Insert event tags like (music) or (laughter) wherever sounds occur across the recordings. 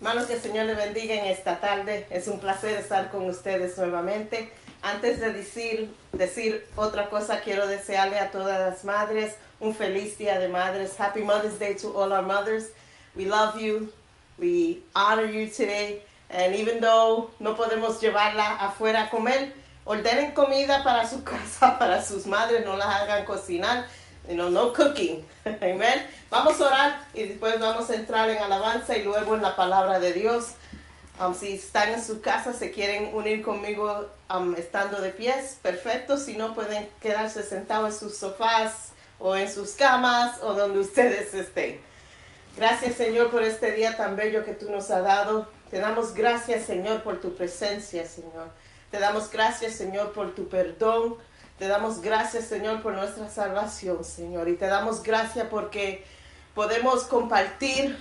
Hermanos, que el Señor le bendiga en esta tarde. Es un placer estar con ustedes nuevamente. Antes de decir, decir otra cosa, quiero desearle a todas las madres un feliz Día de Madres. Happy Mother's Day to all our mothers. We love you. We honor you today. And even though no podemos llevarla afuera a comer, ordenen comida para su (laughs) casa, para sus madres, no las hagan cocinar. You know, no cooking. (laughs) Amen. Vamos a orar y después vamos a entrar en alabanza y luego en la palabra de Dios. Um, si están en su casa, se quieren unir conmigo um, estando de pies, perfecto. Si no, pueden quedarse sentados en sus sofás o en sus camas o donde ustedes estén. Gracias, Señor, por este día tan bello que tú nos has dado. Te damos gracias, Señor, por tu presencia, Señor. Te damos gracias, Señor, por tu perdón. Te damos gracias, Señor, por nuestra salvación, Señor. Y te damos gracias porque podemos compartir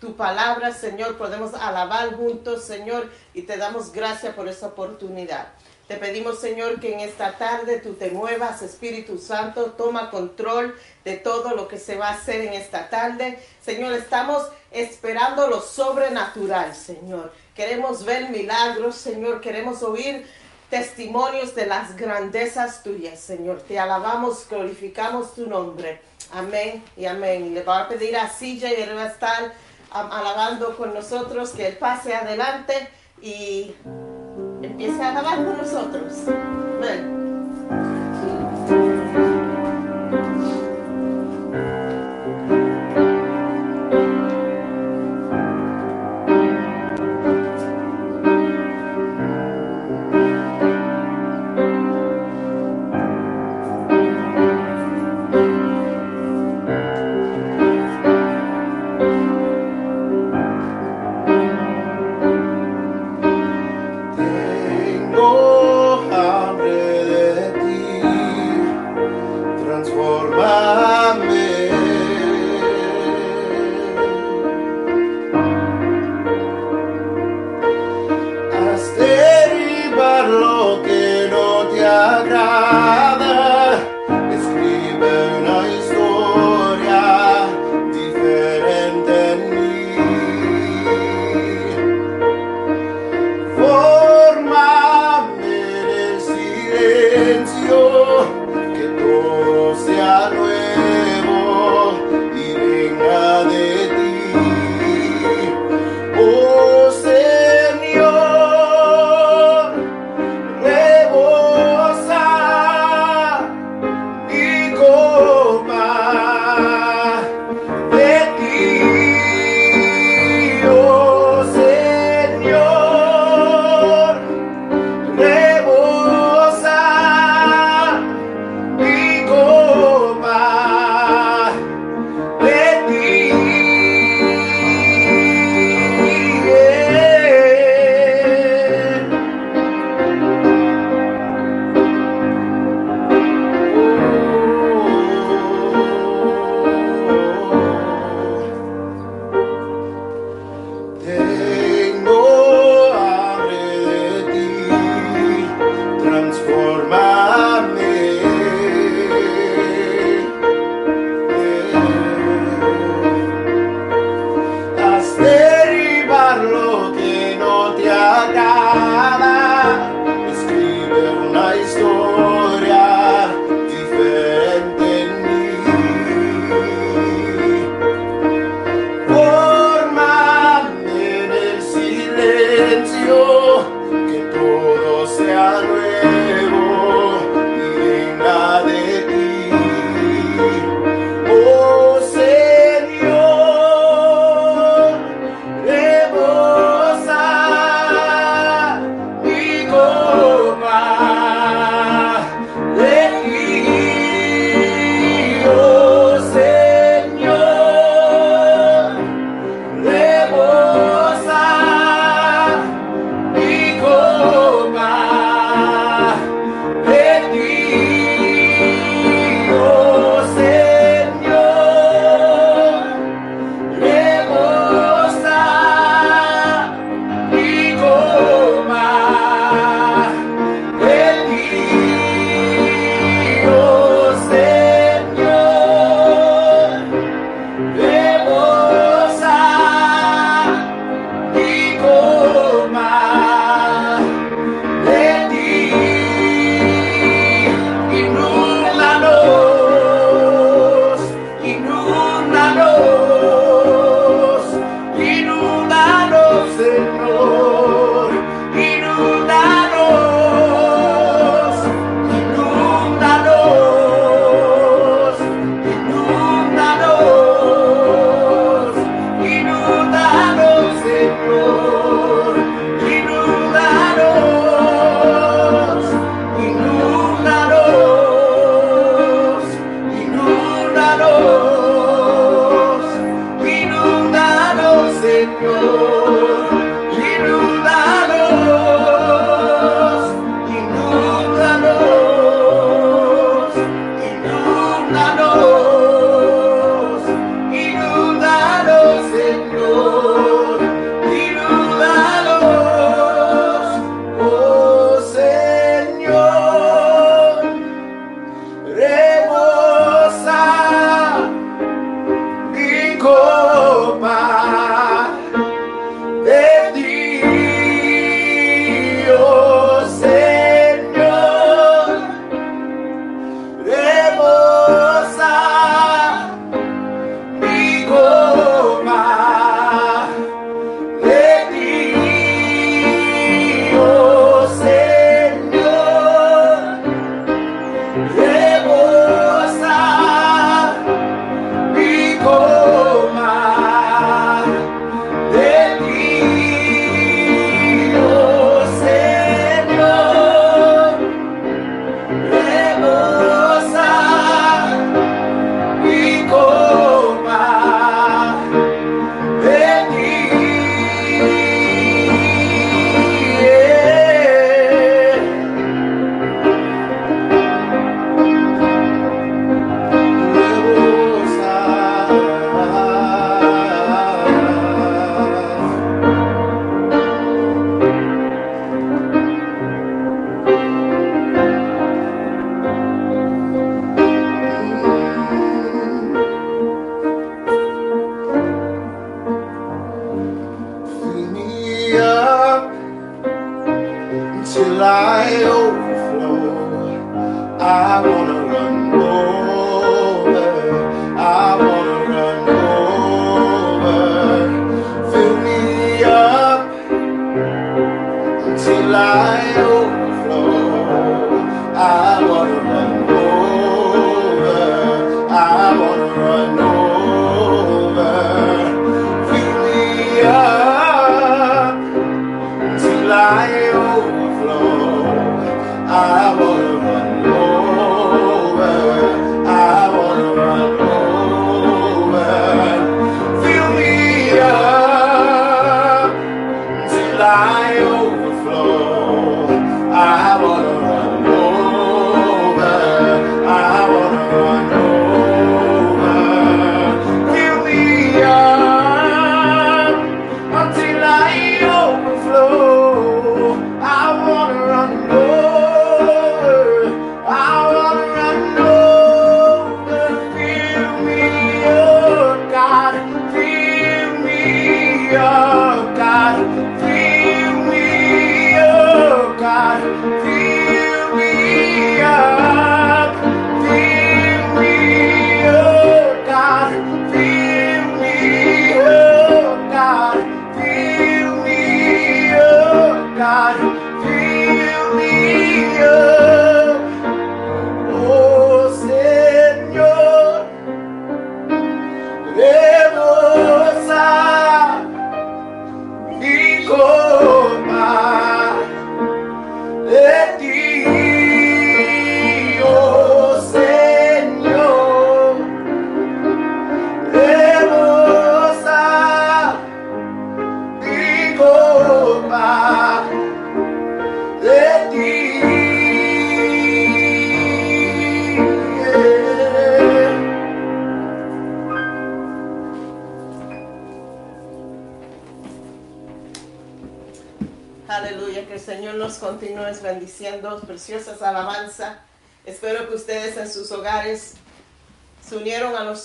tu palabra, Señor. Podemos alabar juntos, Señor. Y te damos gracias por esa oportunidad. Te pedimos, Señor, que en esta tarde tú te muevas, Espíritu Santo, toma control de todo lo que se va a hacer en esta tarde. Señor, estamos esperando lo sobrenatural, Señor. Queremos ver milagros, Señor. Queremos oír testimonios de las grandezas tuyas, Señor. Te alabamos, glorificamos tu nombre. Amén y amén. Le voy a pedir a Silla y él va a estar alabando con nosotros, que él pase adelante y empiece a alabar con nosotros. Amén.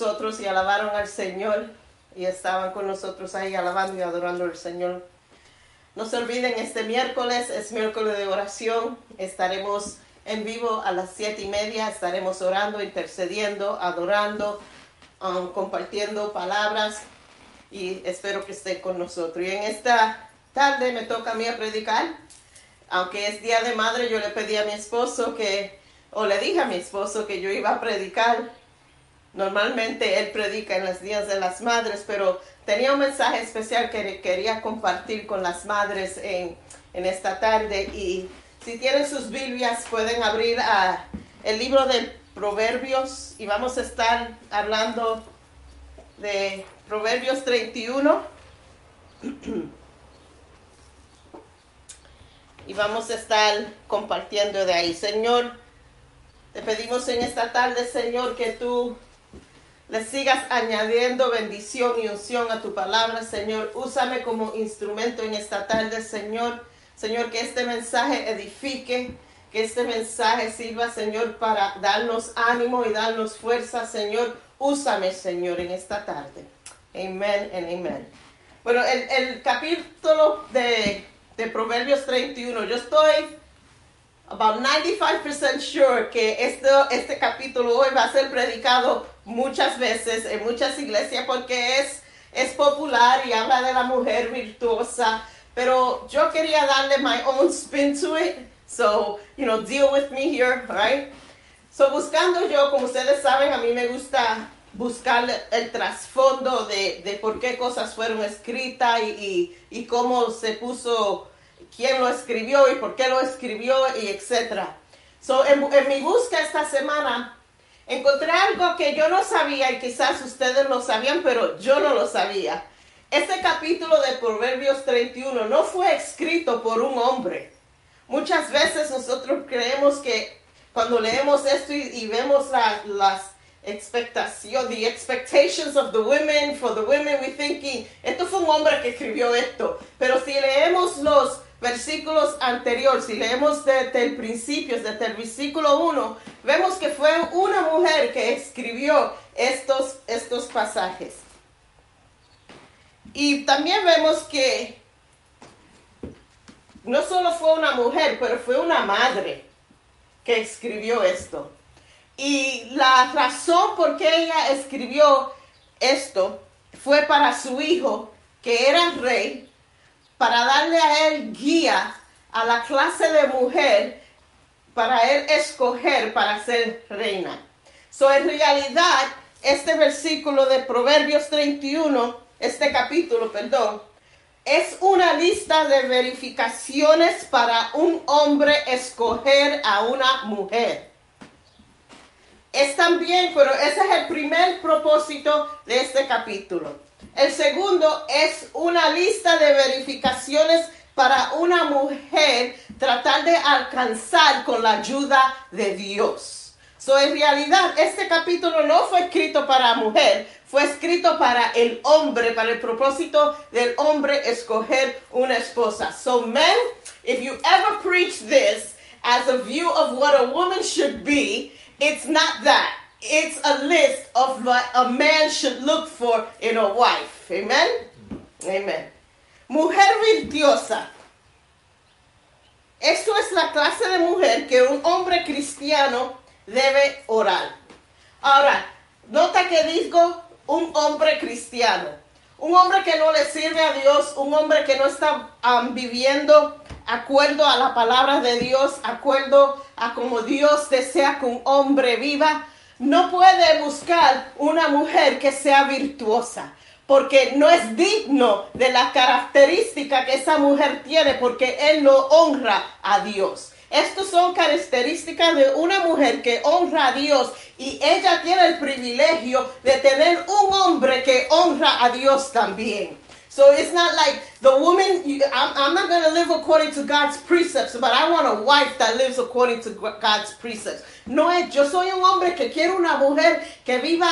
Nosotros y alabaron al Señor y estaban con nosotros ahí alabando y adorando al Señor. No se olviden, este miércoles es miércoles de oración. Estaremos en vivo a las siete y media. Estaremos orando, intercediendo, adorando, um, compartiendo palabras y espero que estén con nosotros. Y en esta tarde me toca a mí a predicar. Aunque es Día de Madre, yo le pedí a mi esposo que, o le dije a mi esposo que yo iba a predicar. Normalmente él predica en los días de las madres, pero tenía un mensaje especial que quería compartir con las madres en, en esta tarde. Y si tienen sus Biblias, pueden abrir el libro de Proverbios y vamos a estar hablando de Proverbios 31. (clears throat) y vamos a estar compartiendo de ahí. Señor, te pedimos en esta tarde, Señor, que tú le sigas añadiendo bendición y unción a tu palabra, Señor. Úsame como instrumento en esta tarde, Señor. Señor, que este mensaje edifique, que este mensaje sirva, Señor, para darnos ánimo y darnos fuerza, Señor. Úsame, Señor, en esta tarde. Amén y amén. Bueno, el, el capítulo de de Proverbios 31. Yo estoy about 95% sure que este, este capítulo hoy va a ser predicado muchas veces en muchas iglesias porque es, es popular y habla de la mujer virtuosa. Pero yo quería darle my own spin to it. So, you know, deal with me here, right? So, buscando yo, como ustedes saben, a mí me gusta buscar el trasfondo de, de, por qué cosas fueron escritas y, y, cómo se puso, quién lo escribió y por qué lo escribió y etcétera. So, en, en, mi búsqueda esta semana encontré algo que yo no sabía y quizás ustedes lo sabían, pero yo no lo sabía. Este capítulo de Proverbios 31 no fue escrito por un hombre. Muchas veces nosotros creemos que cuando leemos esto y, vemos la, las expectación, the expectations of the women, for the women, we thinking, esto fue un hombre que escribió esto. Pero si leemos los versículos anteriores, si leemos desde el principio, desde el versículo 1, vemos que fue una mujer que escribió estos, estos pasajes. Y también vemos que no solo fue una mujer, pero fue una madre que escribió esto. Y la razón por qué ella escribió esto fue para su hijo, que era rey, para darle a él guía a la clase de mujer para él escoger para ser reina. So, en realidad, este versículo de Proverbios 31, este capítulo, perdón, es una lista de verificaciones para un hombre escoger a una mujer. Es también, pero ese es el primer propósito de este capítulo. El segundo es una lista de verificaciones para una mujer tratar de alcanzar con la ayuda de Dios. So, en realidad, este capítulo no fue escrito para mujer, fue escrito para el hombre, para el propósito del hombre escoger una esposa. So, men, if you ever preach this as a view of what a woman should be, it's not that. It's a list of what a man should look for in a wife. Amen? Amen. Mujer virtuosa. Esto es la clase de mujer que un hombre cristiano debe orar. Ahora, nota que digo un hombre cristiano. Un hombre que no le sirve a Dios, un hombre que no está um, viviendo acuerdo a la palabra de Dios, acuerdo a como Dios desea que un hombre viva, no puede buscar una mujer que sea virtuosa, porque no es digno de la característica que esa mujer tiene, porque él no honra a Dios. Estas son características de una mujer que honra a Dios y ella tiene el privilegio de tener un hombre que honra a Dios también. So it's not like the woman, you, I'm, I'm, not going to live according to God's precepts, but I want a wife that lives according to God's precepts. No es, yo soy un hombre que quiero una mujer que viva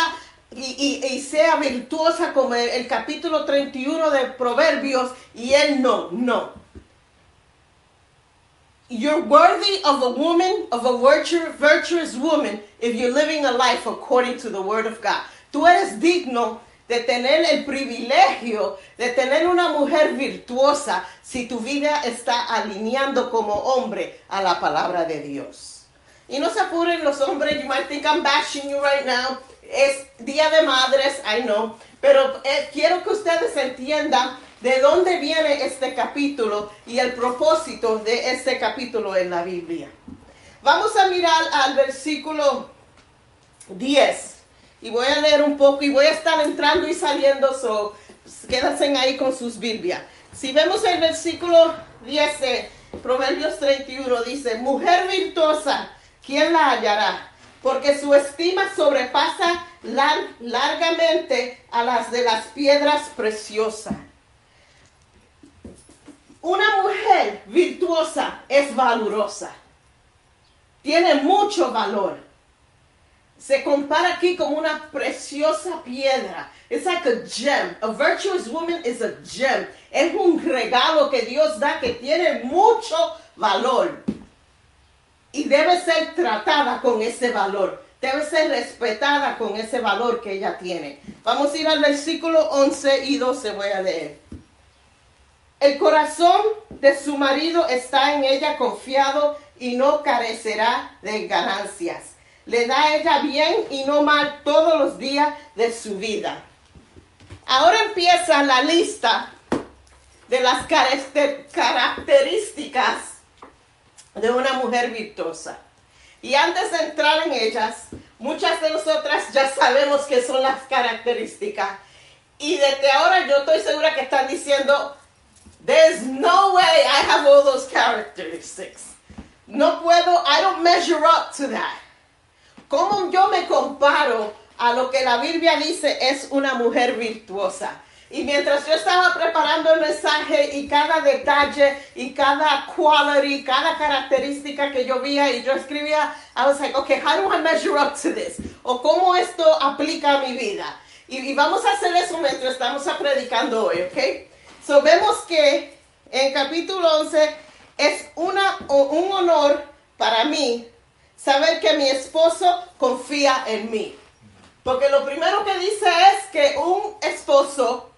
y, y, y sea virtuosa como el, el capítulo 31 de Proverbios y él no, no. You're worthy of a woman, of a virtu virtuous woman, if you're living a life according to the word of God. Tú eres digno de tener el privilegio de tener una mujer virtuosa si tu vida está alineando como hombre a la palabra de Dios. Y no se apuren los hombres, you might think I'm bashing you right now. Es Día de Madres, I know. Pero eh, quiero que ustedes entiendan de dónde viene este capítulo y el propósito de este capítulo en la Biblia. Vamos a mirar al versículo 10 y voy a leer un poco y voy a estar entrando y saliendo, so quédense ahí con sus Biblias. Si vemos el versículo 10 de Proverbios 31, dice, mujer virtuosa, ¿quién la hallará? Porque su estima sobrepasa largamente a las de las piedras preciosas. Una mujer virtuosa es valorosa. Tiene mucho valor. Se compara aquí como una preciosa piedra. It's like a gem. A virtuous woman is a gem. Es un regalo que Dios da que tiene mucho valor. Y debe ser tratada con ese valor. Debe ser respetada con ese valor que ella tiene. Vamos a ir al versículo 11 y 12, voy a leer. El corazón de su marido está en ella confiado y no carecerá de ganancias. Le da a ella bien y no mal todos los días de su vida. Ahora empieza la lista de las características de una mujer virtuosa. Y antes de entrar en ellas, muchas de nosotras ya sabemos qué son las características. Y desde ahora yo estoy segura que están diciendo, There's no way I have all those characteristics. No puedo, I don't measure up to that. ¿Cómo yo me comparo a lo que la Biblia dice es una mujer virtuosa? Y mientras yo estaba preparando el mensaje y cada detalle y cada quality, cada característica que yo veía y yo escribía, I was like, okay, how do I measure up to this? O cómo esto aplica a mi vida. Y, y vamos a hacer eso mientras estamos predicando hoy, ¿ok? So vemos que en capítulo 11 es una, un honor para mí saber que mi esposo confía en mí. Porque lo primero que dice es que un esposo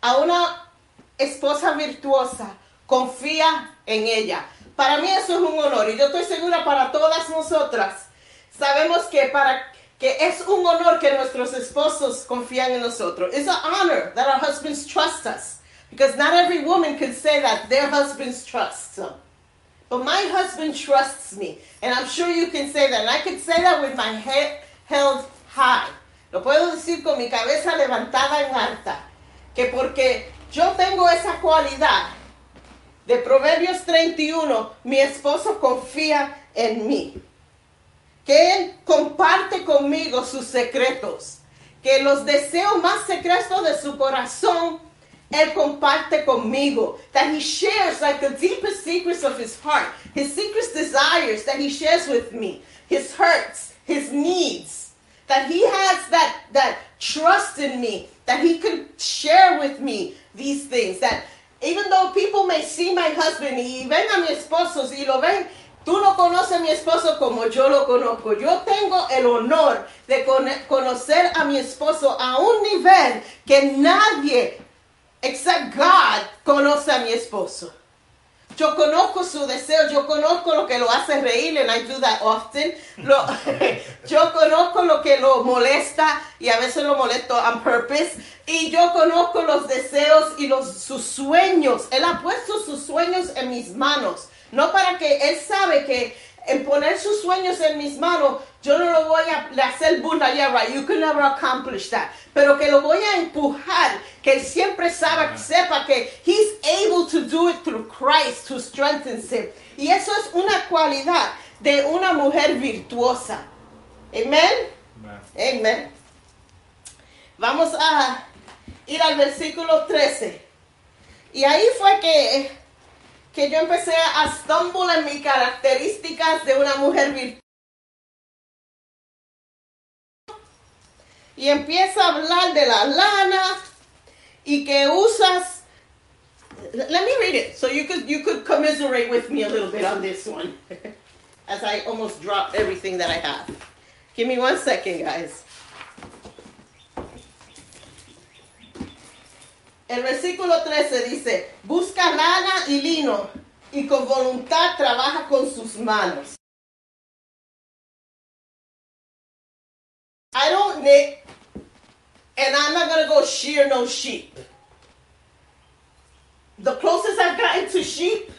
a una esposa virtuosa confía en ella. Para mí eso es un honor y yo estoy segura para todas nosotras. Sabemos que para que es un honor que nuestros esposos confían en nosotros. It's an honor that our husbands trust us. Because not every woman can say that their husbands trust them. But my husband trusts me. And I'm sure you can say that. And I can say that with my head held high. Lo puedo decir con mi cabeza levantada en alta. Que porque yo tengo esa cualidad de Proverbios 31, mi esposo confía en mí. Que él comparte conmigo sus secretos. Que los deseos más secretos de su corazón Él comparte conmigo. That he shares like the deepest secrets of his heart. His secret desires that he shares with me. His hurts, his needs. That he has that, that trust in me. That he could share with me these things. That even though people may see my husband y ven a mi esposo y lo ven, tú no conoces a mi esposo como yo lo conozco. Yo tengo el honor de conocer a mi esposo a un nivel que nadie except God conoce a mi esposo. Yo conozco su deseo, yo conozco lo que lo hace reír, and I do that often. Lo, (laughs) yo conozco lo que lo molesta y a veces lo molesto on purpose. Y yo conozco los deseos y los, sus sueños. Él ha puesto sus sueños en mis manos. No para que él sabe que en poner sus sueños en mis manos, yo no lo voy a hacer burla, yeah, right, you can never accomplish that. Pero que lo voy a empujar, que él siempre sabe, sepa que he's able to do it through Christ who strengthens him. Y eso es una cualidad de una mujer virtuosa. Amen. Amen. Vamos a ir al versículo 13. Y ahí fue que que yo empecé a stumble en mis características de una mujer virtuosa. Y empieza a hablar de la lana y que usas. Let me read it so you could you could commiserate with me a little bit on this one, (laughs) as I almost dropped everything that I have. Give me one second, guys. El versículo 13 dice, busca lana y lino y con voluntad trabaja con sus manos. I don't knit and I'm not going to go shear no sheep. the closest I've gotten to sheep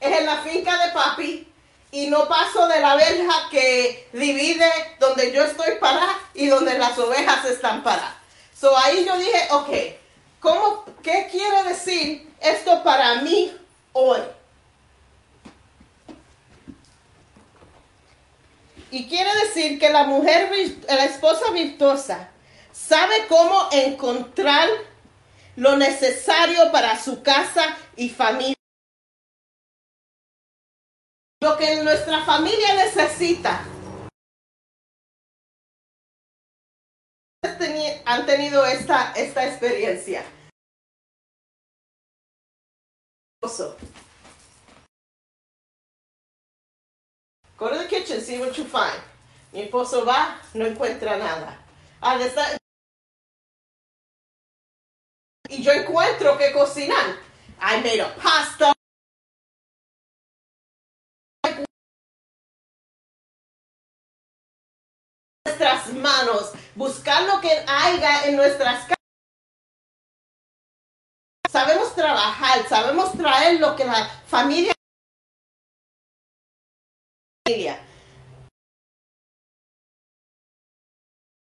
es en la finca de papi y no paso de la verja que divide donde yo estoy parada y donde las ovejas están paradas. So ahí yo dije, ok, ¿cómo, ¿qué quiere decir esto para mí hoy? Y quiere decir que la mujer, la esposa virtuosa, sabe cómo encontrar lo necesario para su casa y familia. Lo que nuestra familia necesita. Han tenido esta, esta experiencia. Esposo. Go to the kitchen, see what you find. Mi esposo va, no encuentra nada. Ah, está- Y yo encuentro que cocinar. I made a pasta. Nuestras manos, buscar lo que haya en nuestras casas. Sabemos trabajar, sabemos traer lo que la familia.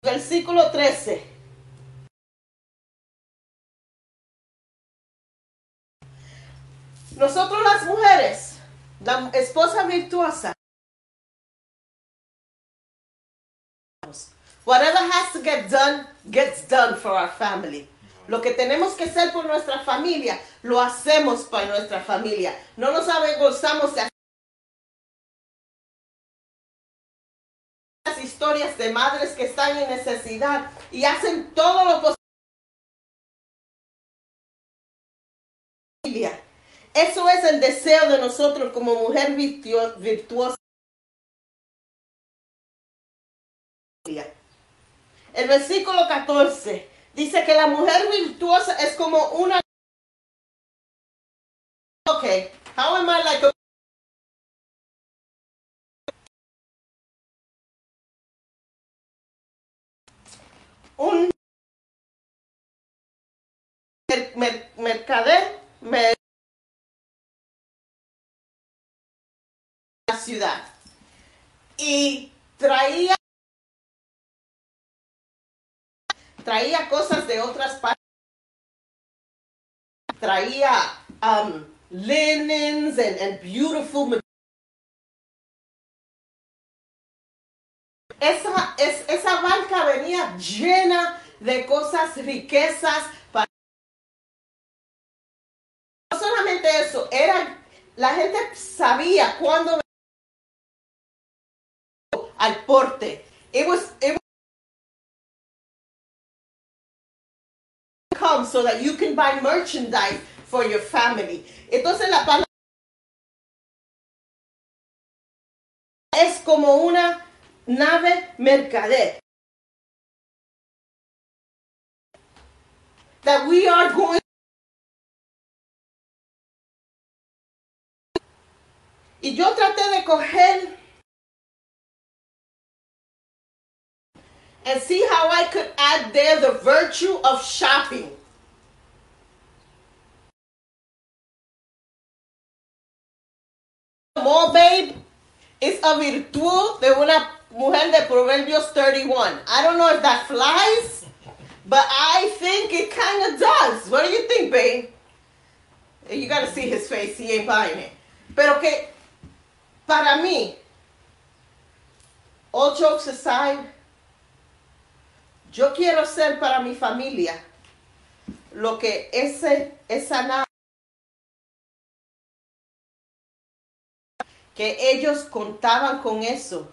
Versículo 13. Nosotros las mujeres, la esposa virtuosa, whatever has to get done, gets done for our family. Lo que tenemos que hacer por nuestra familia, lo hacemos para nuestra familia. No nos avergonzamos de las historias de madres que están en necesidad y hacen todo lo posible. Eso es el deseo de nosotros como mujer virtuo- virtuosa. El versículo 14 dice que la mujer virtuosa es como una... Ok, how am I like. Un mer- mer- mercader mer- la ciudad y traía traía cosas de otras partes traía um, linens and, beautiful esa, es, esa barca venía llena de cosas, riquezas. Para... No solamente eso, era, la gente sabía cuándo al porte. It was, it come so that you can buy merchandise for your family. Entonces la palabra es como una nave mercader. That we are going Y yo traté de coger and see how I could add there the virtue of shopping. Mall babe es a virtud de una mujer de Proverbios 31. I don't know if that flies, but I think it kind of does. What do you think, babe? You got to see his face. He ain't buying it. Pero que para mí, all jokes aside, yo quiero ser para mi familia lo que ese, esa nave que ellos contaban con eso,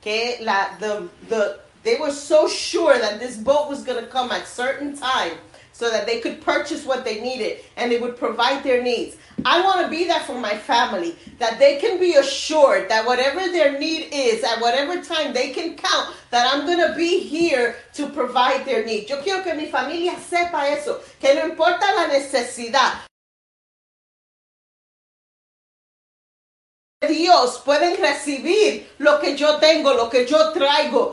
que la, the, the, they were so sure that this boat was going to come at certain time so that they could purchase what they needed and it would provide their needs. I want to be that for my family, that they can be assured that whatever their need is, at whatever time they can count, that I'm going to be here to provide their need. Yo quiero que mi familia sepa eso, que no importa la necesidad, Dios pueden recibir lo que yo tengo, lo que yo traigo.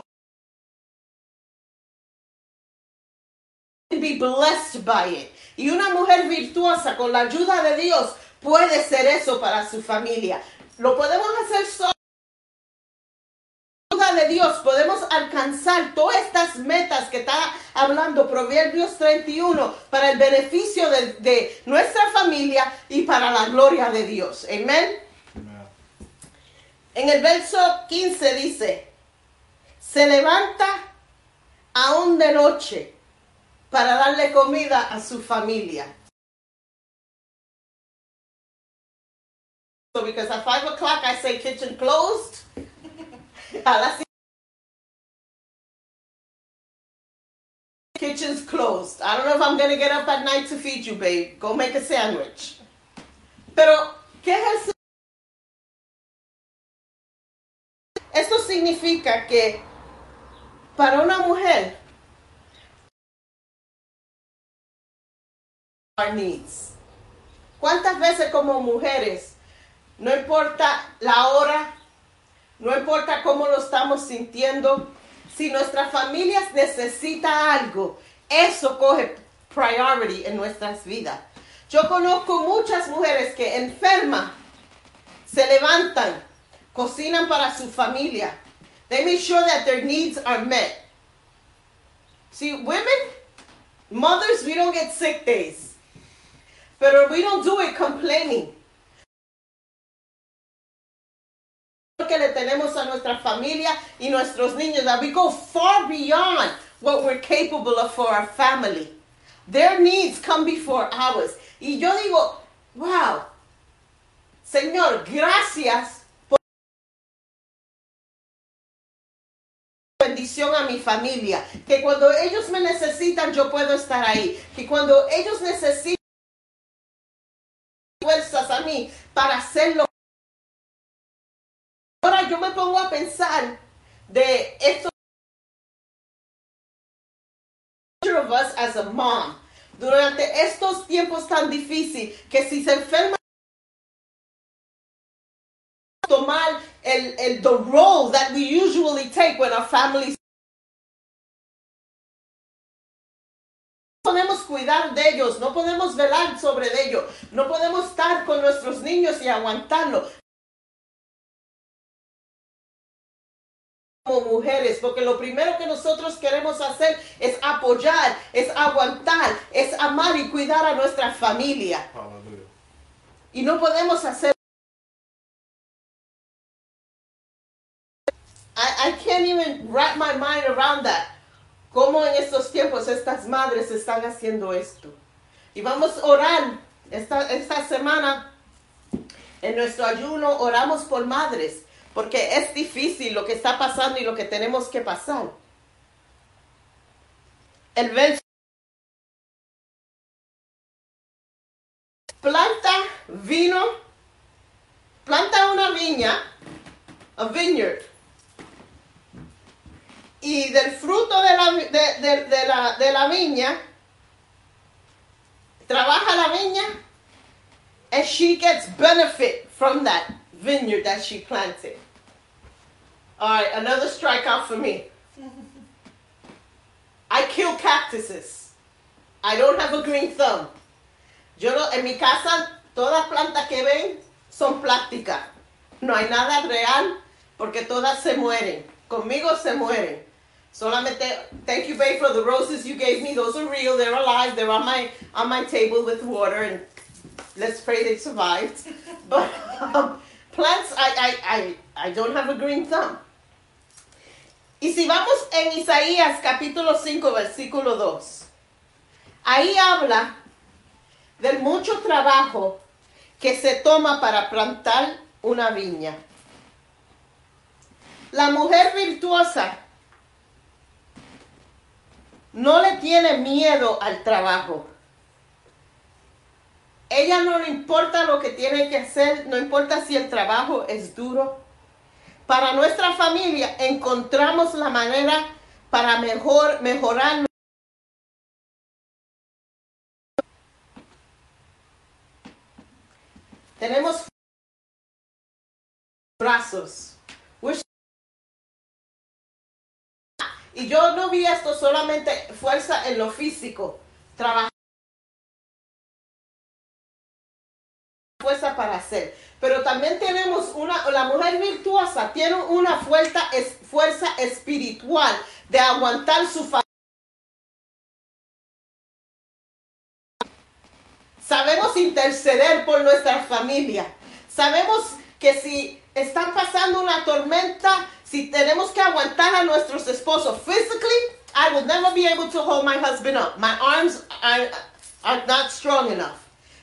Blessed by it. Y una mujer virtuosa con la ayuda de Dios puede ser eso para su familia. Lo podemos hacer solo. Con la ayuda de Dios podemos alcanzar todas estas metas que está hablando Proverbios 31 para el beneficio de, nuestra familia y para la gloria de Dios. Amén. En el verso 15 dice, se levanta aún de noche para darle comida a su familia. So because at 5 o'clock I say kitchen closed. Kitchen's closed. I don't know if I'm to get up at night to feed you, babe. Go make a sandwich. Pero, ¿qué es el Esto significa que para una mujer, our needs. ¿Cuántas veces como mujeres, no importa la hora, no importa cómo lo estamos sintiendo, si nuestra familia necesita algo, eso coge priority en nuestras vidas. Yo conozco muchas mujeres que enferman, se levantan, cocinan para su familia. They make sure that their needs are met. See, women, mothers, we don't get sick days. Pero we don't do it complaining. que le tenemos a nuestra familia y nuestros niños that we go far beyond what we're capable of for our family. Their needs come before ours. Y yo digo, wow, Señor, gracias bendición a mi familia. Que cuando ellos me necesitan, yo puedo estar ahí. Que cuando ellos necesitan fuerzas a mí para hacerlo. Ahora yo me pongo a pensar de esto of us as a mom durante estos tiempos tan difíciles que si se enferma tomar el, el the role that we usually take when our families podemos cuidar de ellos, no podemos velar sobre ellos, no podemos estar con nuestros niños y aguantarlo. Como mujeres, porque lo primero que nosotros queremos hacer es apoyar, es aguantar, es amar y cuidar a nuestra familia. Y no podemos hacer. I, I can't even wrap my mind around that. Cómo en estos tiempos estas madres están haciendo esto. Y vamos a orar esta, esta semana. En nuestro ayuno oramos por madres, porque es difícil lo que está pasando y lo que tenemos que pasar. El verso planta vino, planta una viña, a vineyard, y del fruto de la, de, la, de la viña, trabaja la viña, and she gets benefit from that vineyard that she planted. All right, another strikeout for me. I kill cactuses. I don't have a green thumb. Yo no- en mi casa, todas plantas que ven son plásticas. No hay nada real porque todas se mueren. Conmigo se mueren. Solamente, thank you, babe, for the roses you gave me. Those are real. They're alive. They're on my on my table with water, and let's pray they survived. (laughs) But um, plants, I, I, I, I don't have a green thumb. Y si vamos en Isaías capítulo 5, versículo 2, ahí habla del mucho trabajo que se toma para plantar una viña. La mujer virtuosa no le tiene miedo al trabajo. Ella no le importa lo que tiene que hacer, no importa si el trabajo es duro. Para nuestra familia encontramos la manera para mejor mejorar Tenemos brazos. Y yo no vi esto solamente fuerza en lo físico, trabajar fuerza para hacer. Pero también tenemos una, la mujer virtuosa tiene una fuerza, fuerza espiritual de aguantar su familia. Sabemos interceder por nuestra familia. Sabemos que si están pasando una tormenta, si tenemos que aguantar a nuestros esposos physically, I will never be able to hold my husband up. My arms are, are not strong enough.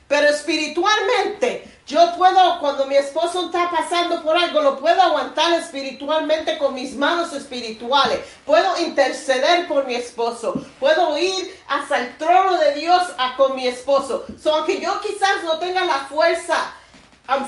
Pero espiritualmente, yo puedo, cuando mi esposo está pasando por algo, lo puedo aguantar espiritualmente con mis manos espirituales. Puedo interceder por mi esposo. Puedo ir hasta el trono de Dios a, con mi esposo. So, aunque yo quizás no tenga la fuerza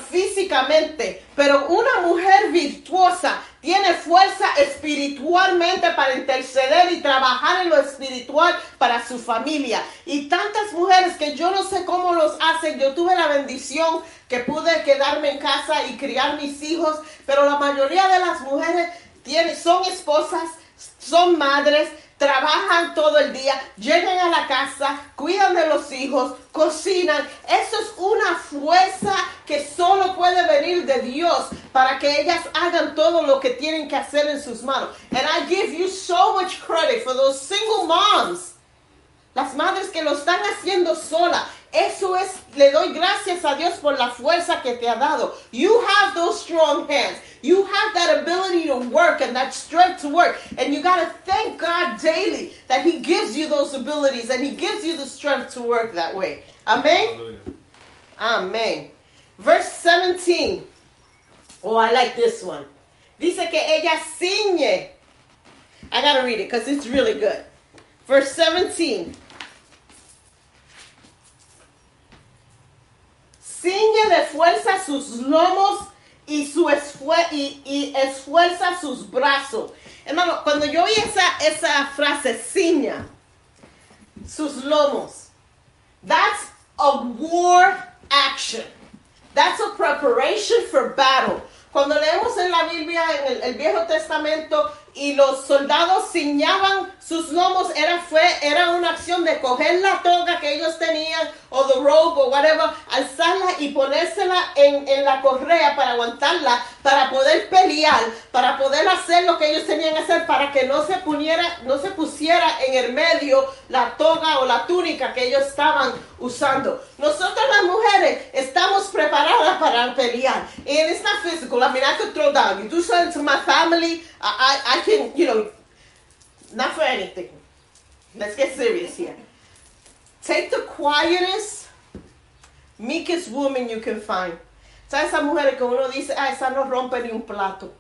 físicamente, pero una mujer virtuosa tiene fuerza espiritualmente para interceder y trabajar en lo espiritual para su familia. Y tantas mujeres que yo no sé cómo los hacen. Yo tuve la bendición que pude quedarme en casa y criar mis hijos, pero la mayoría de las mujeres tienen, son esposas, son madres, trabajan todo el día, llegan a la casa, cuidan de los hijos, cocinan. Eso es una fuerza que solo puede venir de Dios para que ellas hagan todo lo que tienen que hacer en sus manos. And I give you so much credit for those single moms. Las madres que lo están haciendo sola. Eso es, le doy gracias a Dios por la fuerza que te ha dado. You have those strong hands. You have that ability to work and that strength to work. And you got to thank God daily that He gives you those abilities and He gives you the strength to work that way. Amen? Amen. Verse 17. Oh, I like this one. Dice que ella ciñe. I got to read it because it's really good. Verse 17. Ciñe de fuerza sus lomos y, su esfue- y, y esfuerza sus brazos. Cuando yo oí esa, esa frase, ciña sus lomos, that's a war action. That's a preparation for battle. Cuando leemos en la Biblia, en el Viejo Testamento, y los soldados ciñaban sus lomos, era, fue, era una acción de coger la toga que ellos tenían, o the robe, o whatever, alzarla y ponérsela en, en la correa para aguantarla, para poder pelear, para poder hacer lo que ellos tenían que hacer, para que no se, poniera, no se pusiera en el medio la toga o la túnica que ellos estaban usando. Nosotras las mujeres estamos preparadas para pelear. And it's not physical. I mean, I could throw down. You do something to my family, I, I, I can, you know, not for anything. Let's get serious here. Take the quietest, meekest woman you can find. ¿Sabes esas mujeres que uno dice, ah, esa no rompe ni un plato?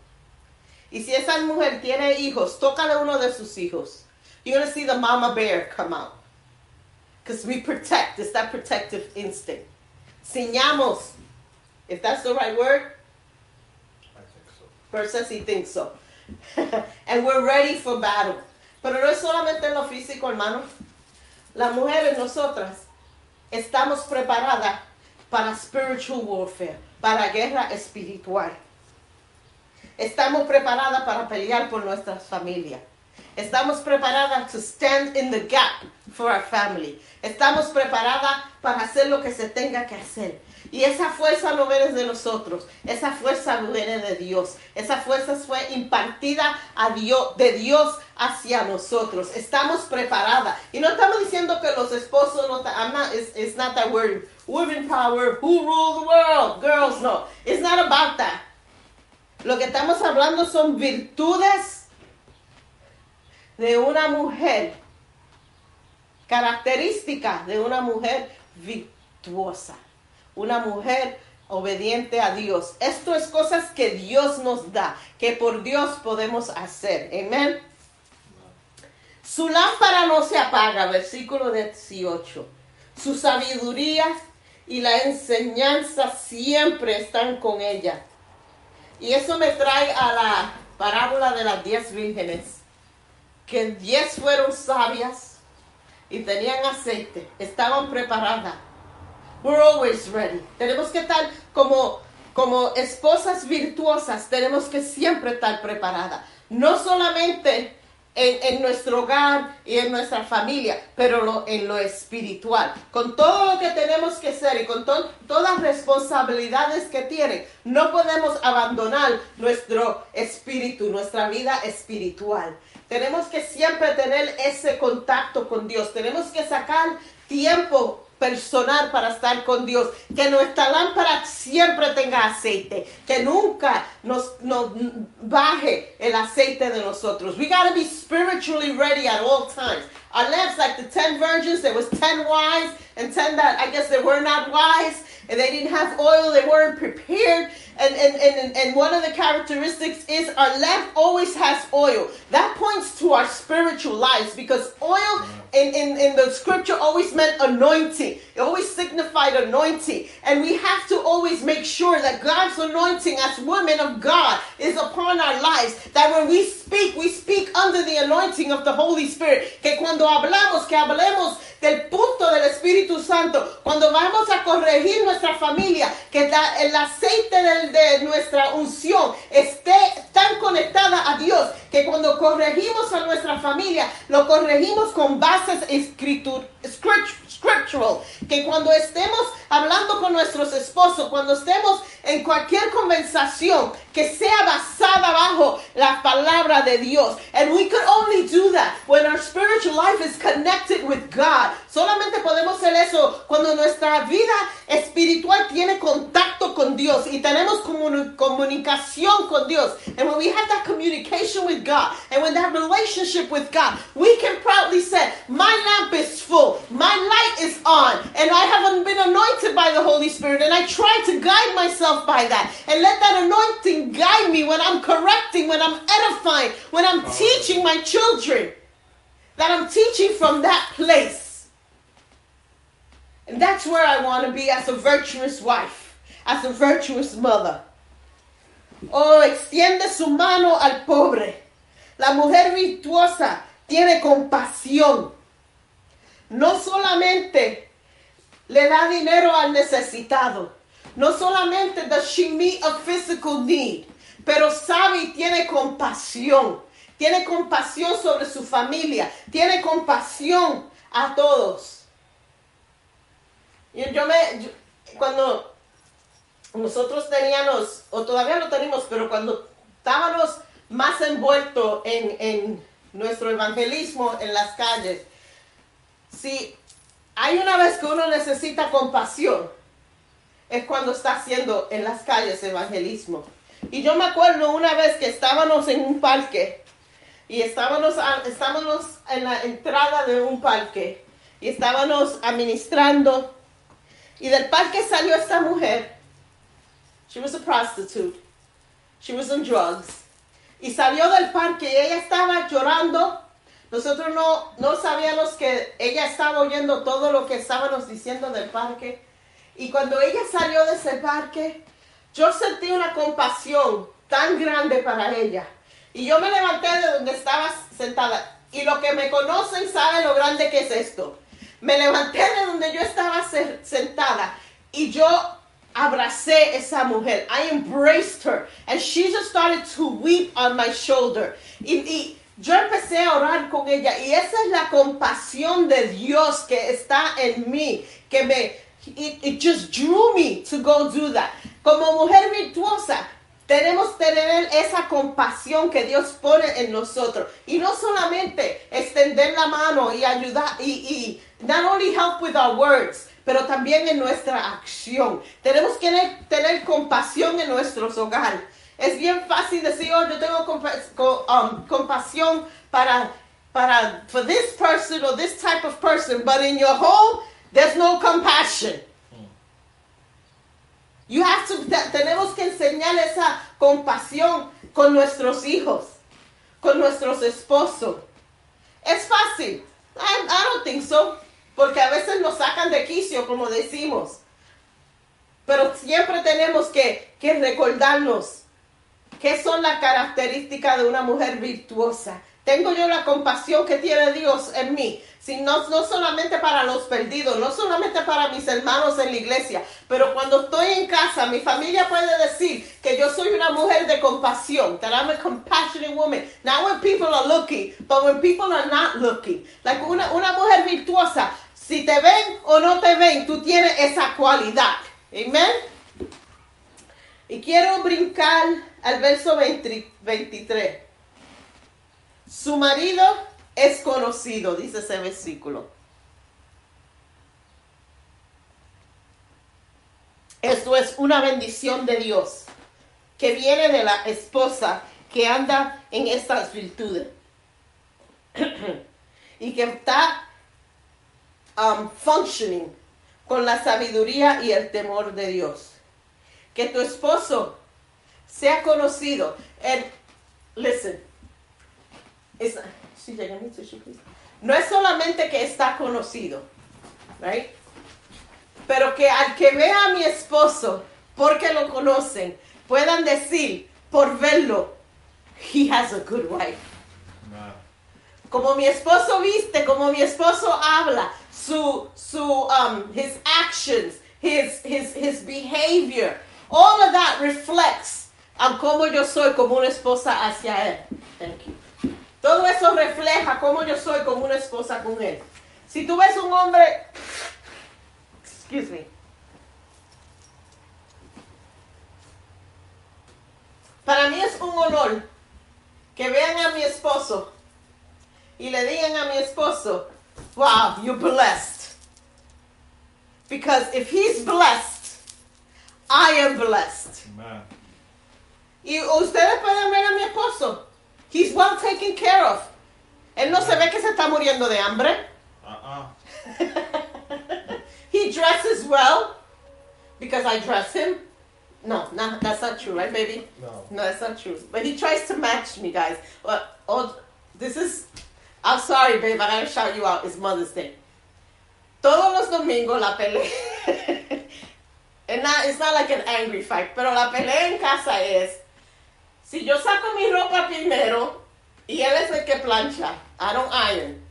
Y si esa mujer tiene hijos, tócale uno de sus hijos. You're going to see the mama bear come out. Because we protect. It's that protective instinct. Ciñamos. If that's the right word, I think so. Says he thinks so. (laughs) and we're ready for battle. Pero no es solamente en lo físico, hermano. Las mujeres, nosotras, estamos preparadas para spiritual warfare, para guerra espiritual. Estamos preparadas para pelear por nuestras familias. Estamos preparadas to stand in the gap for our family. Estamos preparadas para hacer lo que se tenga que hacer. Y esa fuerza no viene de nosotros, esa fuerza viene de Dios. Esa fuerza fue impartida a Dios, de Dios hacia nosotros. Estamos preparadas. Y no estamos diciendo que los esposos no I'm not it's, it's not that word women power, who rule the world? Girls no. It's not about that. Lo que estamos hablando son virtudes de una mujer, características de una mujer virtuosa, una mujer obediente a Dios. Esto es cosas que Dios nos da, que por Dios podemos hacer. Amén. Su lámpara no se apaga, versículo 18. Su sabiduría y la enseñanza siempre están con ella. Y eso me trae a la parábola de las diez vírgenes, que diez fueron sabias y tenían aceite, estaban preparadas. We're always ready. Tenemos que estar como, como esposas virtuosas, tenemos que siempre estar preparadas. No solamente en, en nuestro hogar y en nuestra familia, pero lo- en lo espiritual. Con todo lo que tenemos que hacer y con to- todas las responsabilidades que tienen, no podemos abandonar nuestro espíritu, nuestra vida espiritual. Tenemos que siempre tener ese contacto con Dios. Tenemos que sacar tiempo personal para estar con Dios. Que nuestra lámpara siempre tenga aceite. Que nunca nos, nos baje el aceite de nosotros. We got to be spiritually ready at all times. Our lamps, like the 10 virgins, there was 10 wise and 10 that I guess they were not wise. And they didn't have oil. They weren't prepared. And, and, and, and one of the characteristics is our lamp always has oil. That points to our spiritual lives because oil in, in, in the scripture always meant anointing. It always signified anointing. And we have to always make sure that God's anointing as women of God is upon our lives. That when we speak, we speak under the anointing of the Holy Spirit. Que cuando hablamos, que hablemos del punto del Espíritu Santo. Cuando vamos a corregir nuestra familia, que el aceite del- de nuestra unción esté tan conectada a Dios, que cuando corregimos a nuestra familia, lo corregimos con bases escritur- script- scriptural. Que cuando estemos hablando con nuestros esposos, cuando estemos en cualquier conversación, que sea basada bajo la palabra de Dios. And we could only do that when our spiritual life is connected with God. Solamente podemos hacer eso cuando nuestra vida espiritual tiene contacto con Dios y tenemos comuni- comunicación con Dios. And when we have that communication with God and when that relationship with God, we can proudly say, My lamp is full, my light is on, and I haven't been anointed by the Holy Spirit. And I try to guide myself by that and let that anointing guide me when I'm correcting, when I'm edifying, when I'm teaching my children. That I'm teaching from that place. And that's where I want to be as a virtuous wife, as a virtuous mother. Oh, extiende su mano al pobre. La mujer virtuosa tiene compasión. No solamente le da dinero al necesitado. No solamente does she meet a physical need, pero sabe y tiene compasión. Tiene compasión sobre su familia. Tiene compasión a todos. Y yo me, yo- cuando nosotros teníamos, o todavía lo tenemos, pero cuando estábamos más envueltos en, en nuestro evangelismo en las calles, si hay una vez que uno necesita compasión, es cuando está haciendo en las calles evangelismo. Y yo me acuerdo una vez que estábamos en un parque y estábamos, estábamos en la entrada de un parque y estábamos administrando y del parque salió esta mujer. She was a prostitute. She was on drugs. Y salió del parque y ella estaba llorando. Nosotros no, no sabíamos que ella estaba oyendo todo lo que estábamos diciendo del parque. Y cuando ella salió de ese parque, yo sentí una compasión tan grande para ella. Y yo me levanté de donde estaba sentada. Y los que me conocen saben lo grande que es esto. Me levanté de donde yo estaba se- sentada y yo abracé esa mujer. I embraced her. And she just started to weep on my shoulder. Y yo empecé a orar con ella. Y esa es la compasión de Dios que está en mí. Que me, it, just drew me to go do that. Como mujer virtuosa, tenemos que tener esa compasión que Dios pone en nosotros. Y no solamente extender la mano y ayudar, y, y not only help with our words, pero también en nuestra acción. Tenemos que tener, tener compasión en nuestros hogares. Es bien fácil decir, oh, yo tengo um, compasión para, para, for this person or this type of person, but in your home, there's no compassion. You have to, te- tenemos que enseñar esa compasión con nuestros hijos, con nuestros esposos. Es fácil. I, I don't think so. Porque a veces nos sacan de quicio, como decimos. Pero siempre tenemos que, que recordarnos qué son las características de una mujer virtuosa. Tengo yo la compasión que tiene Dios en mí. Si no, solamente para los perdidos, no solamente para mis hermanos en la iglesia, pero cuando estoy en casa, mi familia puede decir que yo soy una mujer de compasión, that I'm a compassionate woman. Not when people are looking, but when people are not looking. Like una, una mujer virtuosa, si te ven o no te ven, tú tienes esa cualidad. Amen. Y quiero brincar al verso 20 23. Su marido es conocido, dice ese versículo. Esto es una bendición de Dios que viene de la esposa que anda en estas virtudes (clears throat) y que está um, functioning con la sabiduría y el temor de Dios. Que tu esposo sea conocido. Listen, it's- tissue, please. no es solamente que está conocido, right? Pero que al que vea a mi esposo, porque lo conocen, puedan decir por verlo, he has a good wife. Como mi esposo viste, como mi esposo habla, su, su, um, his actions, his, his, his behavior, all of that reflects on cómo yo soy como una esposa hacia él. Thank you. Todo eso refleja cómo yo soy como una esposa con él. Si tú ves un hombre, excuse me, para mí es un honor que vean a mi esposo y le digan a mi esposo, wow, you're blessed. Because if he's blessed, I am blessed. Amen. Y ustedes pueden ver a mi esposo. He's well taken care of. Él no se ve que se está muriendo de hambre. Uh-uh. (laughs) He dresses well because I dress him. No, no, that's not true, right, baby? No. No, that's not true. But he tries to match me, guys. But oh, this is. I'm sorry, babe. I gotta shout you out. It's Mother's Day. Todos los domingos la pelea. (laughs) and not, it's not like an angry fight, pero la pelea en casa es. Si yo saco mi ropa primero y él es el que plancha, I don't iron.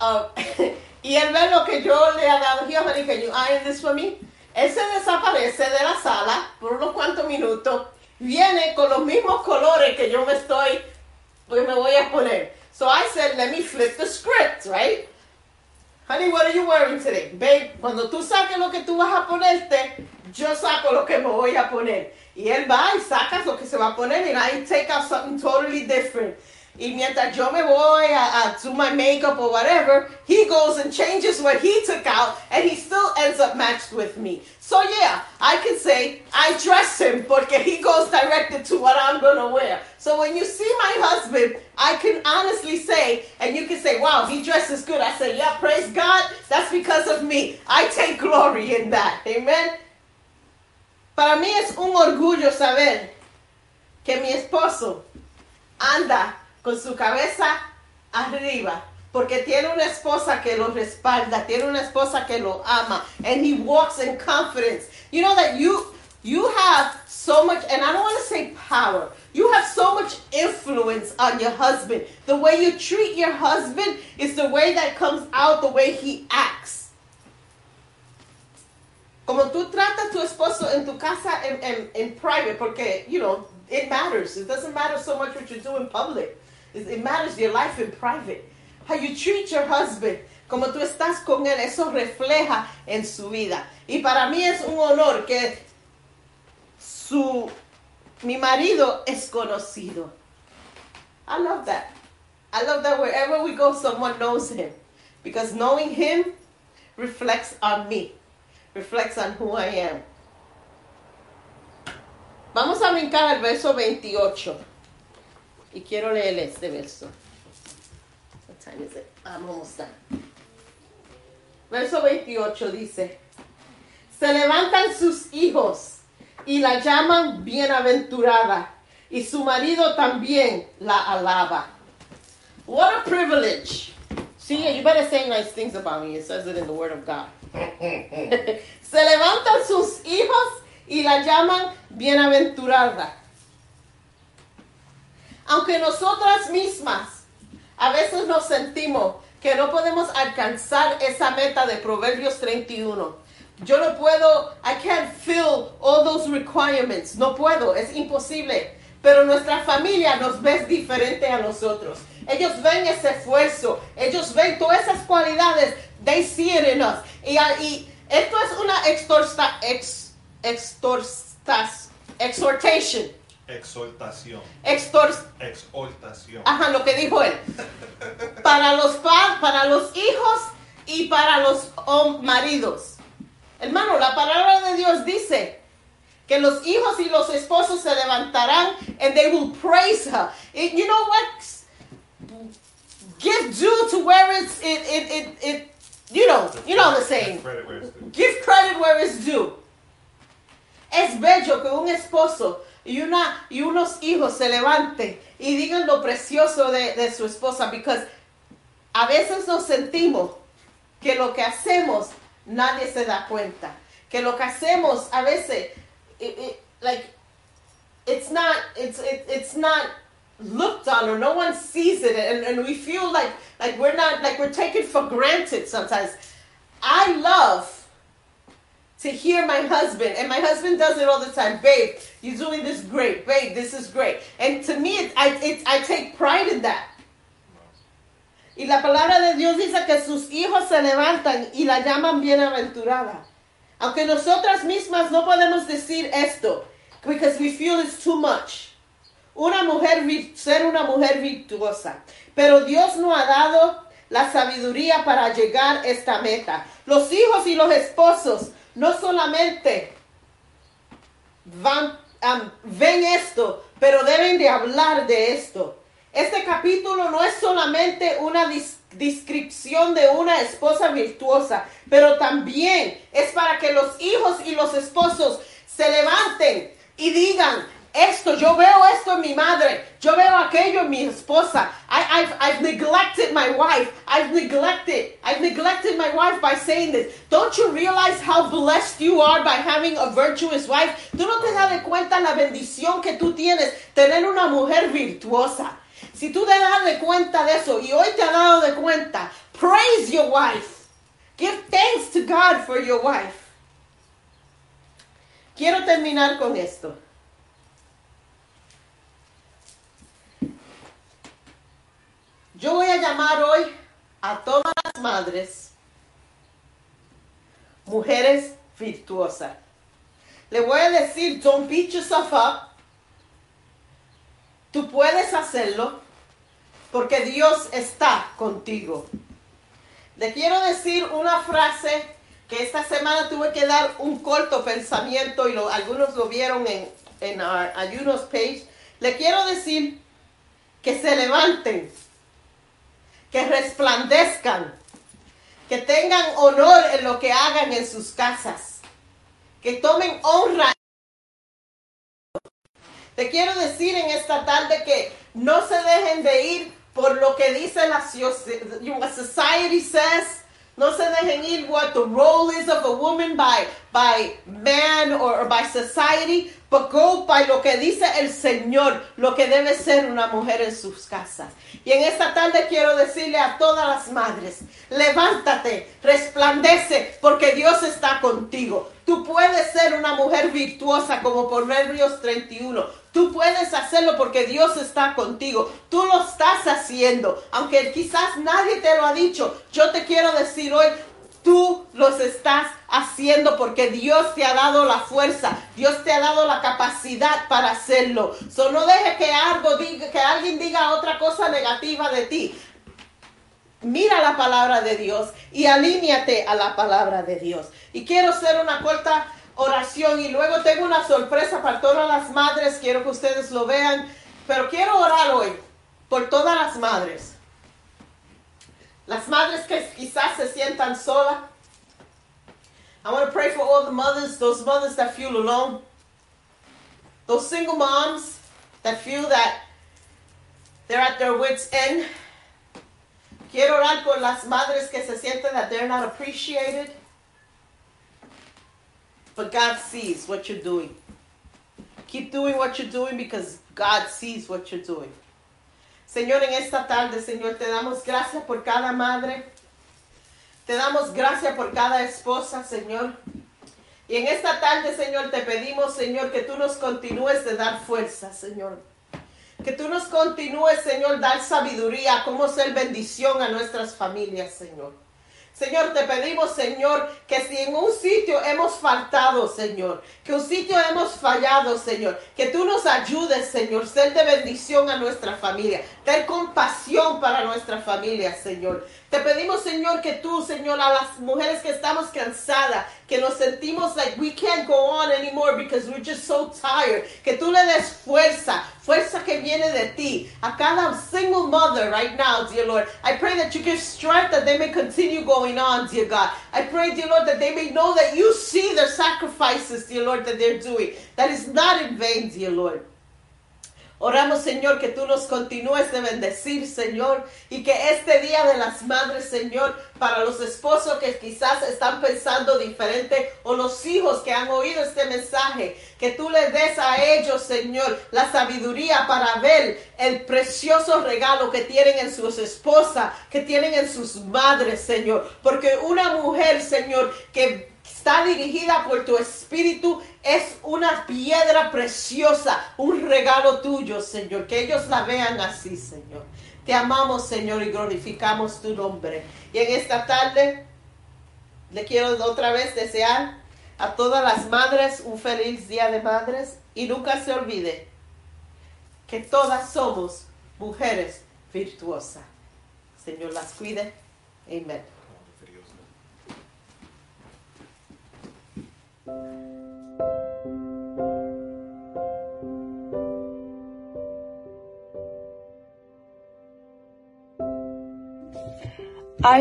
Uh, (laughs) y él ve lo que yo le he dado. Here, honey, can you iron this for me? Él se desaparece de la sala por unos cuantos minutos. Viene con los mismos colores que yo me estoy, pues me voy a poner. So I said, let me flip the script, right? Honey, what are you wearing today? Babe, cuando tú saques lo que tú vas a ponerte, yo saco lo que me voy a poner. Y él va y saca lo que se va a poner and I take out something totally different. Y mientras yo me voy a, do my makeup or whatever, he goes and changes what he took out and he still ends up matched with me. So yeah, I can say I dress him porque he goes directed to what I'm gonna wear. So when you see my husband, I can honestly say, and you can say, wow, he dresses good. I say, yeah, praise God, that's because of me. I take glory in that. Amen. Para mí es un orgullo saber que mi esposo anda con su cabeza arriba porque tiene una esposa que lo respalda, tiene una esposa que lo ama, and he walks in confidence. You know that you you have so much, and I don't want to say power. You have so much influence on your husband. The way you treat your husband is the way that comes out, the way he acts. Como tú tratas a tu esposo en tu casa en, en, en private, porque, you know, it matters. It doesn't matter so much what you do in public. It, matters your life in private. How you treat your husband, como tú estás con él, eso refleja en su vida. Y para mí es un honor que su, mi marido es conocido. I love that. I love that wherever we go, someone knows him. Because knowing him reflects on me, reflects on who I am. Vamos a brincar al verso 28. Y quiero leer este verso. What time is it? I'm almost done. Verso 28 dice: Se levantan sus hijos y la llaman bienaventurada, y su marido también la alaba. What a privilege. See, you better say nice things about me. It says it in the Word of God. (laughs) Se levantan sus hijos y la llaman bienaventurada. aunque nosotras mismas a veces nos sentimos que no podemos alcanzar esa meta de Proverbios 31. Yo no puedo, I can't fill all those requirements. No puedo, es imposible. Pero nuestra familia nos ve diferente a nosotros. Ellos ven ese esfuerzo, ellos ven todas esas cualidades, they see it in us. Y, y esto es una extorsta, ex, extorstas, exhortation, Exhortación. extors, Exhortación. Ajá, lo que dijo él. (laughs) Para los pa- para los hijos y para los maridos. Hermano, la palabra de Dios dice que los hijos y los esposos se levantarán and they will praise her. You know what? Give due to where it's it it it, it you know, you know the saying. Credit where it's due. Give credit where it's due. Es bello que un esposo y, una, y unos hijos se levanten y digan lo precioso de, de su esposa, because a veces nos sentimos que lo que hacemos nadie se da cuenta, que lo que hacemos a veces, it- it- like, it's not, it's, it, it's not looked on or no one sees it and, and we feel like, like we're not, like we're taken for granted sometimes. I love to hear my husband, and my husband does it all the time. Babe, you're doing this great. Babe, this is great. And to me, it, I, it, I take pride in that. Y la palabra de Dios dice que sus hijos se levantan y la llaman bienaventurada. Aunque nosotras mismas no podemos decir esto, because we feel it's too much. Una mujer, ser una mujer virtuosa. Pero Dios no ha dado la sabiduría para llegar a esta meta. Los hijos y los esposos no solamente van, ven esto, pero deben de hablar de esto. Este capítulo no es solamente una descripción de una esposa virtuosa, pero también es para que los hijos y los esposos se levanten y digan, esto, yo veo esto mi madre, yo veo aquello mi esposa. I've, I've neglected my wife. I've neglected, I've neglected my wife by saying this. Don't you realize how blessed you are by having a virtuous wife? Tú no te das de cuenta la bendición que tú tienes tener una mujer virtuosa. Si tú te das de cuenta de eso y hoy te has dado de cuenta, praise your wife. Give thanks to God for your wife. Quiero terminar con esto. Yo voy a llamar hoy a todas las madres mujeres virtuosas. Le voy a decir, don't beat yourself up. Tú puedes hacerlo porque Dios está contigo. Le quiero decir una frase que esta semana tuve que dar un corto pensamiento y algunos lo vieron en, en our ayunos page. Le quiero decir que se levanten, que resplandezcan, que tengan honor en lo que hagan en sus casas, que tomen honra. Te quiero decir en esta tarde que no se dejen de ir por lo que dice la society says. No se dejen ir what the role is of a woman by, by man or, or by society, but go by lo que dice el Señor, lo que debe ser una mujer en sus casas. Y en esta tarde quiero decirle a todas las madres, levántate, resplandece, porque Dios está contigo. Tú puedes ser una mujer virtuosa como Proverbios 31. Tú puedes hacerlo porque Dios está contigo. Tú lo estás haciendo. Aunque quizás nadie te lo ha dicho, yo te quiero decir hoy, tú los estás haciendo porque Dios te ha dado la fuerza. Dios te ha dado la capacidad para hacerlo. So, no deje que algo que alguien diga otra cosa negativa de ti. Mira la palabra de Dios y alíñate a la palabra de Dios. Y quiero hacer una corta oración y luego tengo una sorpresa para todas las madres. Quiero que ustedes lo vean. Pero quiero orar hoy por todas las madres. Las madres que quizás se sientan solas. I want to pray for all the mothers, those mothers that feel alone. Those single moms that feel that they're at their wits' end. Quiero orar por las madres que se sienten that they're not appreciated. But God sees what you're doing. Keep doing what you're doing because God sees what you're doing. Señor, en esta tarde, Señor, te damos gracias por cada madre. Te damos gracias por cada esposa, Señor. Y en esta tarde, Señor, te pedimos, Señor, que tú nos continúes de dar fuerza, Señor. Que tú nos continúes, Señor, dar sabiduría, cómo ser bendición a nuestras familias, Señor. Señor, te pedimos, Señor, que si en un sitio hemos faltado, Señor, que un sitio hemos fallado, Señor, que tú nos ayudes, Señor, ser de bendición a nuestra familia, tener compasión para nuestra familia, Señor. Te pedimos, Señor, que tú, Señor, a las mujeres que estamos cansadas, que nos sentimos like we can't go on anymore because we're just so tired, que tú le des fuerza, fuerza que viene de ti. A cada single mother right now, dear Lord, I pray that you give strength that they may continue going on, dear God. I pray, dear Lord, that they may know that you see their sacrifices, dear Lord, that they're doing. That is not in vain, dear Lord. Oramos, Señor, que tú nos continúes de bendecir, Señor, y que este Día de las Madres, Señor, para los esposos que quizás están pensando diferente o los hijos que han oído este mensaje, que tú les des a ellos, Señor, la sabiduría para ver el precioso regalo que tienen en sus esposas, que tienen en sus madres, Señor. Porque una mujer, Señor, que está dirigida por tu espíritu, es una piedra preciosa, un regalo tuyo, Señor. Que ellos la vean así, Señor. Te amamos, Señor, y glorificamos tu nombre. Y en esta tarde le quiero otra vez desear a todas las madres un feliz día de madres y nunca se olvide que todas somos mujeres virtuosas. Señor las cuide. Amén. I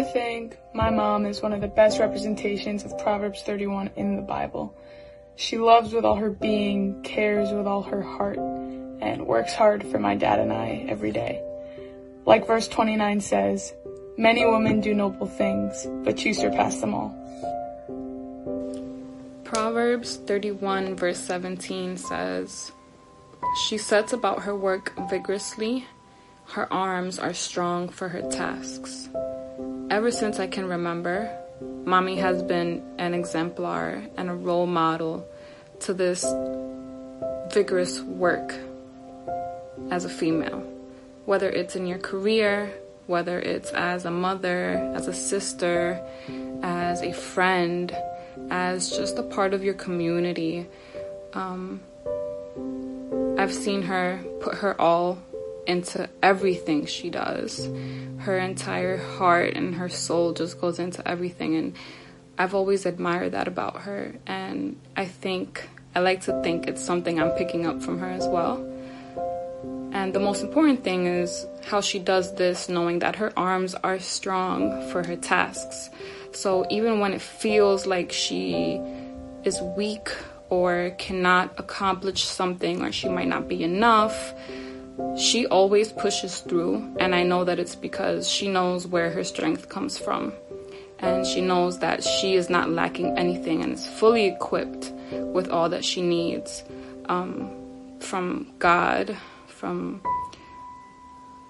think my mom is one of the best representations of Proverbs 31 in the Bible. She loves with all her being, cares with all her heart, and works hard for my dad and I every day. Like verse 29 says, Many women do noble things, but you surpass them all. Proverbs 31, verse 17 says, She sets about her work vigorously, her arms are strong for her tasks. Ever since I can remember, mommy has been an exemplar and a role model to this vigorous work as a female. Whether it's in your career, whether it's as a mother, as a sister, as a friend, as just a part of your community. Um, I've seen her put her all into everything she does. Her entire heart and her soul just goes into everything. And I've always admired that about her. And I think, I like to think it's something I'm picking up from her as well. And the most important thing is how she does this knowing that her arms are strong for her tasks. So even when it feels like she is weak or cannot accomplish something or she might not be enough, she always pushes through, and I know that it's because she knows where her strength comes from. And she knows that she is not lacking anything and is fully equipped with all that she needs um, from God, from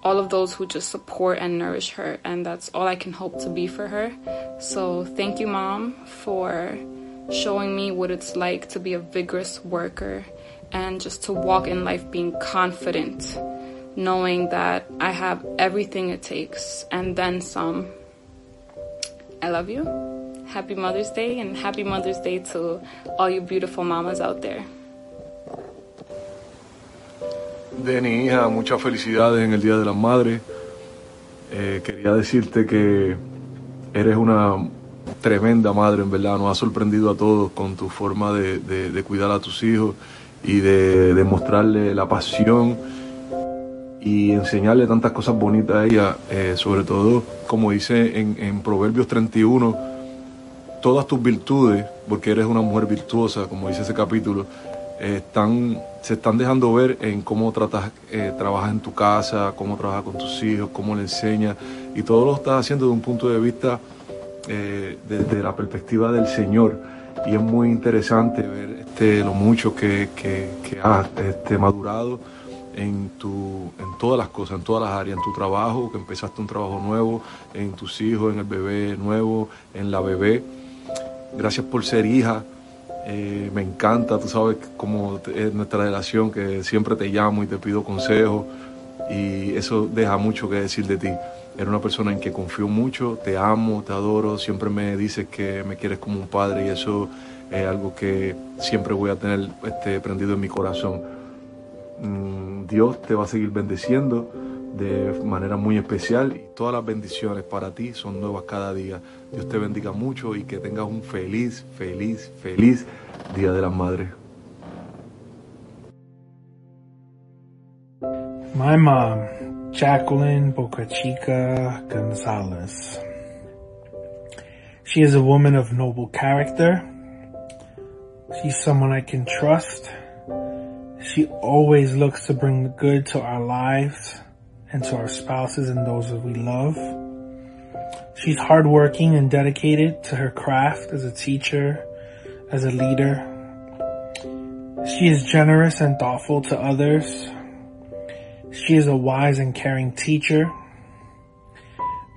all of those who just support and nourish her. And that's all I can hope to be for her. So thank you, Mom, for showing me what it's like to be a vigorous worker and just to walk in life being confident, knowing that I have everything it takes and then some. I love you. Happy Mother's Day and happy Mother's Day to all you beautiful mamas out there. Denny, hija, muchas felicidades en el Día de las Madres. Eh, quería decirte que eres una tremenda madre, en verdad. Nos ha sorprendido a todos con tu forma de, cuidar a tus hijos y de demostrarle la pasión y enseñarle tantas cosas bonitas a ella, eh, sobre todo, como dice en, en, Proverbios 31, todas tus virtudes, porque eres una mujer virtuosa, como dice ese capítulo, eh, están, se están dejando ver en cómo tratas, eh, trabajas en tu casa, cómo trabajas con tus hijos, cómo le enseñas, y todo lo estás haciendo desde un punto de vista desde la perspectiva del Señor y es muy interesante ver este, lo mucho que, que, que has este, madurado en, tu, en todas las cosas, en todas las áreas, en tu trabajo, que empezaste un trabajo nuevo, en tus hijos, en el bebé nuevo, en la bebé. Gracias por ser hija. Eh, me encanta, tú sabes cómo es nuestra relación, que siempre te llamo y te pido consejos y eso deja mucho que decir de ti. Eres una persona en que confío mucho, te amo, te adoro, siempre me dices que me quieres como un padre y eso es algo que siempre voy a tener este, prendido en mi corazón. Mm, Dios te va a seguir bendeciendo de manera muy especial y todas las bendiciones para ti son nuevas cada día. Dios te bendiga mucho y que tengas un feliz, feliz, feliz Día de las Madres. My mom, Jacqueline Bocachica Gonzalez. She is a woman of noble character. She's someone I can trust. She always looks to bring good to our lives and to our spouses and those that we love. She's hardworking and dedicated to her craft as a teacher, as a leader. She is generous and thoughtful to others. She is a wise and caring teacher.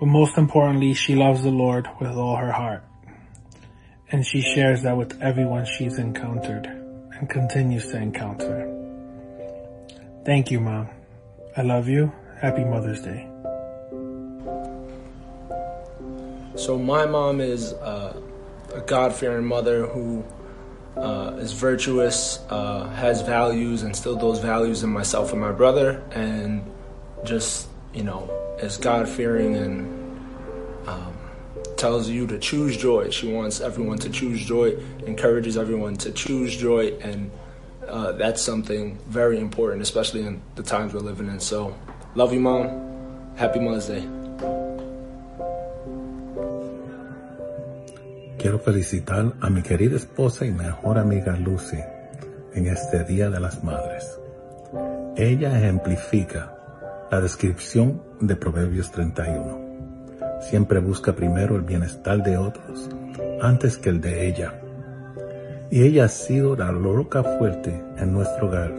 But most importantly, she loves the Lord with all her heart. And she shares that with everyone she's encountered and continues to encounter. Thank you, Mom. I love you. Happy Mother's Day. So my mom is uh, a God-fearing mother who uh, is virtuous, uh, has values, instilled those values in myself and my brother, and just you know is God-fearing and um, tells you to choose joy. She wants everyone to choose joy, encourages everyone to choose joy, and uh, that's something very important, especially in the times we're living in. So, love you, mom. Happy Mother's Day. Quiero felicitar a mi querida esposa y mejor amiga Lucy en este Día de las Madres. Ella ejemplifica la descripción de Proverbios 31. Siempre busca primero el bienestar de otros antes que el de ella. Y ella ha sido la roca fuerte en nuestro hogar,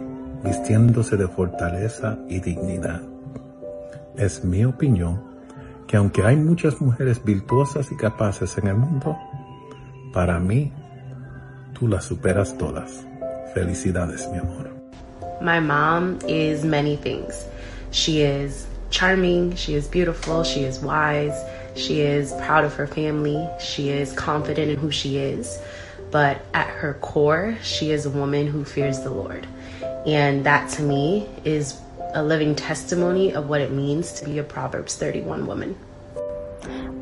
vistiéndose de fortaleza y dignidad. Es mi opinión que aunque hay muchas mujeres virtuosas y capaces en el mundo, para mí, tú las superas todas. Felicidades, mi amor. My mom is many things. She is charming, she is beautiful, she is wise, she is proud of her family, she is confident in who she is. But at her core, she is a woman who fears the Lord. And that to me is a living testimony of what it means to be a Proverbs 31 woman.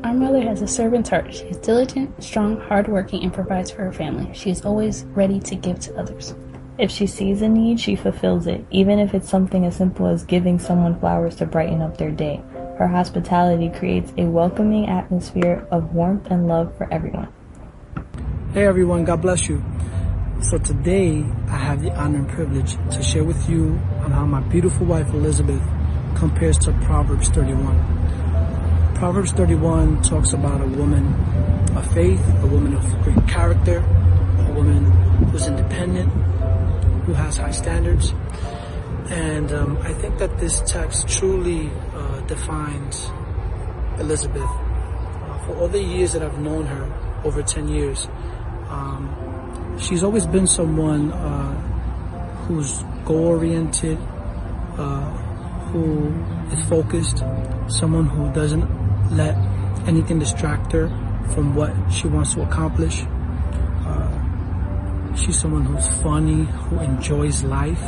Our mother has a servant's heart. She is diligent, strong, hardworking, and provides for her family. She is always ready to give to others. If she sees a need, she fulfills it, even if it's something as simple as giving someone flowers to brighten up their day. Her hospitality creates a welcoming atmosphere of warmth and love for everyone. Hey everyone, God bless you. So today I have the honor and privilege to share with you on how my beautiful wife Elizabeth compares to Proverbs 31. Proverbs 31 talks about a woman of faith, a woman of great character, a woman who's independent, who has high standards. And um, I think that this text truly uh, defines Elizabeth. Uh, for all the years that I've known her, over 10 years, um, she's always been someone uh, who's goal-oriented, uh, who is focused, someone who doesn't let anything distract her from what she wants to accomplish. Uh, she's someone who's funny, who enjoys life,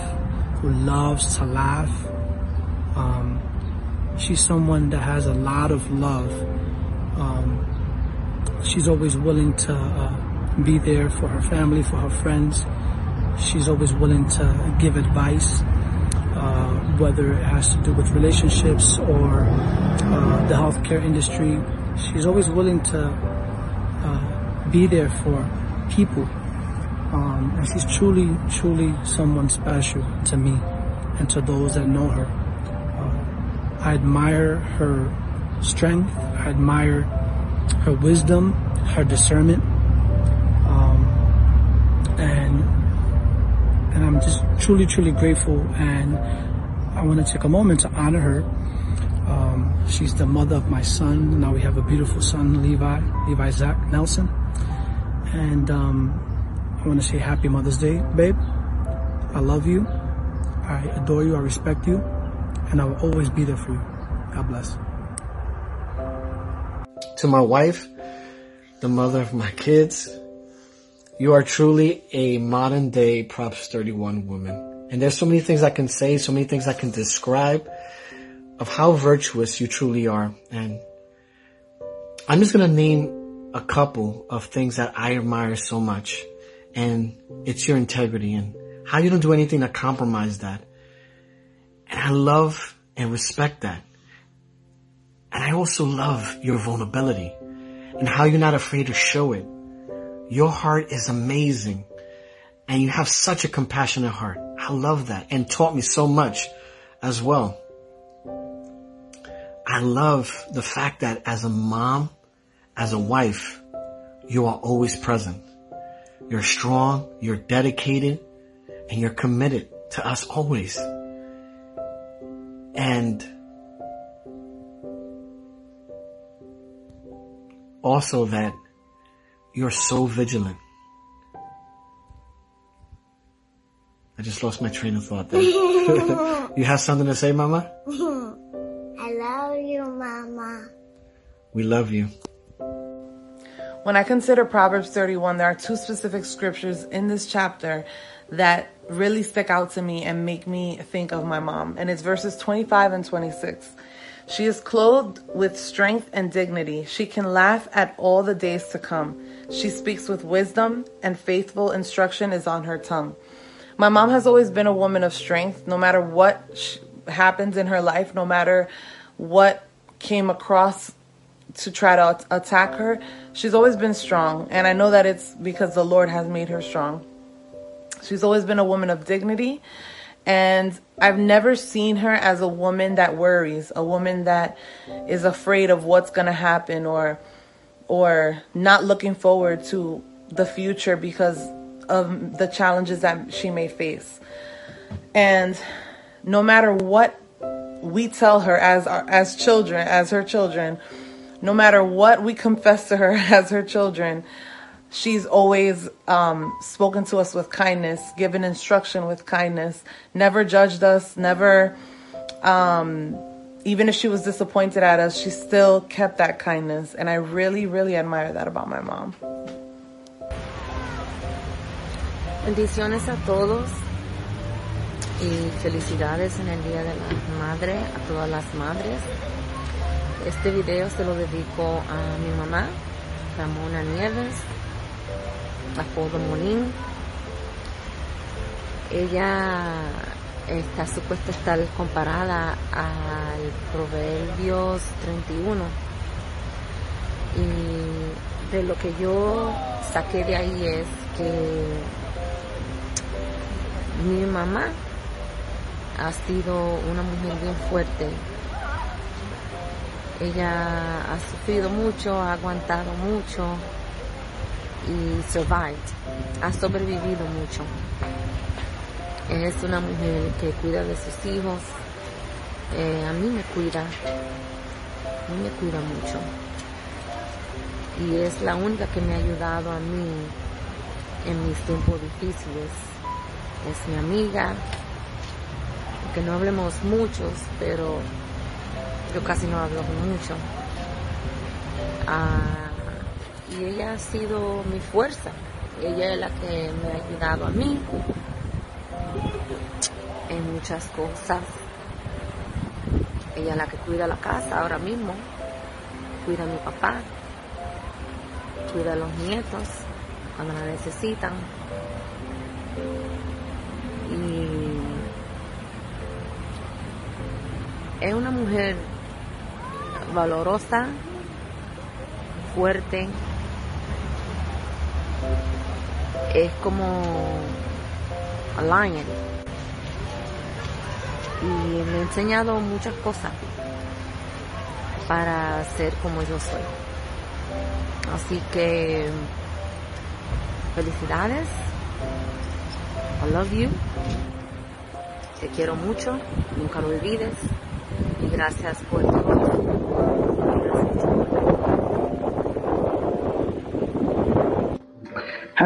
who loves to laugh. Um, she's someone that has a lot of love. Um, she's always willing to uh, be there for her family, for her friends. She's always willing to give advice uh, whether it has to do with relationships or uh, the healthcare industry. She's always willing to uh, be there for people. Um, and she's truly, truly someone special to me and to those that know her. Uh, I admire her strength. I admire her wisdom, her discernment. Truly, truly grateful. And I want to take a moment to honor her. Um, she's the mother of my son. Now we have a beautiful son, Levi, Levi Zach Nelson. And um, I want to say Happy Mother's Day, babe. I love you. I adore you. I respect you. And I will always be there for you. God bless. To my wife, the mother of my kids, you are truly a modern day Props 31 woman. And there's so many things I can say, so many things I can describe of how virtuous you truly are. And I'm just going to name a couple of things that I admire so much. And it's your integrity and how you don't do anything to compromise that. And I love and respect that. And I also love your vulnerability and how you're not afraid to show it. Your heart is amazing and you have such a compassionate heart. I love that and taught me so much as well. I love the fact that as a mom, as a wife, you are always present. You're strong, you're dedicated, and you're committed to us always. And also that you're so vigilant. I just lost my train of thought there. (laughs) you have something to say, Mama? (laughs) I love you, Mama. We love you. When I consider Proverbs 31, there are two specific scriptures in this chapter that really stick out to me and make me think of my mom. And it's verses 25 and 26. She is clothed with strength and dignity. She can laugh at all the days to come. She speaks with wisdom, and faithful instruction is on her tongue. My mom has always been a woman of strength, no matter what sh- happens in her life, no matter what came across to try to at- attack her. She's always been strong, and I know that it's because the Lord has made her strong. She's always been a woman of dignity, and I've never seen her as a woman that worries, a woman that is afraid of what's going to happen or or not looking forward to the future because of the challenges that she may face. And no matter what we tell her as our, as children, as her children, no matter what we confess to her (laughs) as her children, she's always um, spoken to us with kindness, given instruction with kindness, never judged us, never, um, even if she was disappointed at us, she still kept that kindness. And I really, really admire that about my mom. Bendiciones a todos y felicidades en el Día de la Madre, a todas las madres. Este video se lo dedico a mi mamá, Ramona Nieves, apodo Molín. Ella está supuesta estar comparada al Proverbios 31. Y de lo que yo saqué de ahí es que mi mamá ha sido una mujer bien fuerte. Ella ha sufrido mucho, ha aguantado mucho y survived, ha sobrevivido mucho. Es una mujer que cuida de sus hijos, eh, a mí me cuida, a mí me cuida mucho. Y es la única que me ha ayudado a mí en mis tiempos difíciles. Es mi amiga, que no hablemos muchos, pero yo casi no hablo mucho. Ah, y ella ha sido mi fuerza. Ella es la que me ha ayudado a mí en muchas cosas. Ella es la que cuida la casa ahora mismo, cuida a mi papá, cuida a los nietos cuando la necesitan. Y es una mujer valorosa, fuerte, es como a lion y me ha enseñado muchas cosas para ser como yo soy. Así que felicidades. I love you. Te quiero mucho, nunca lo olvides y gracias por todo.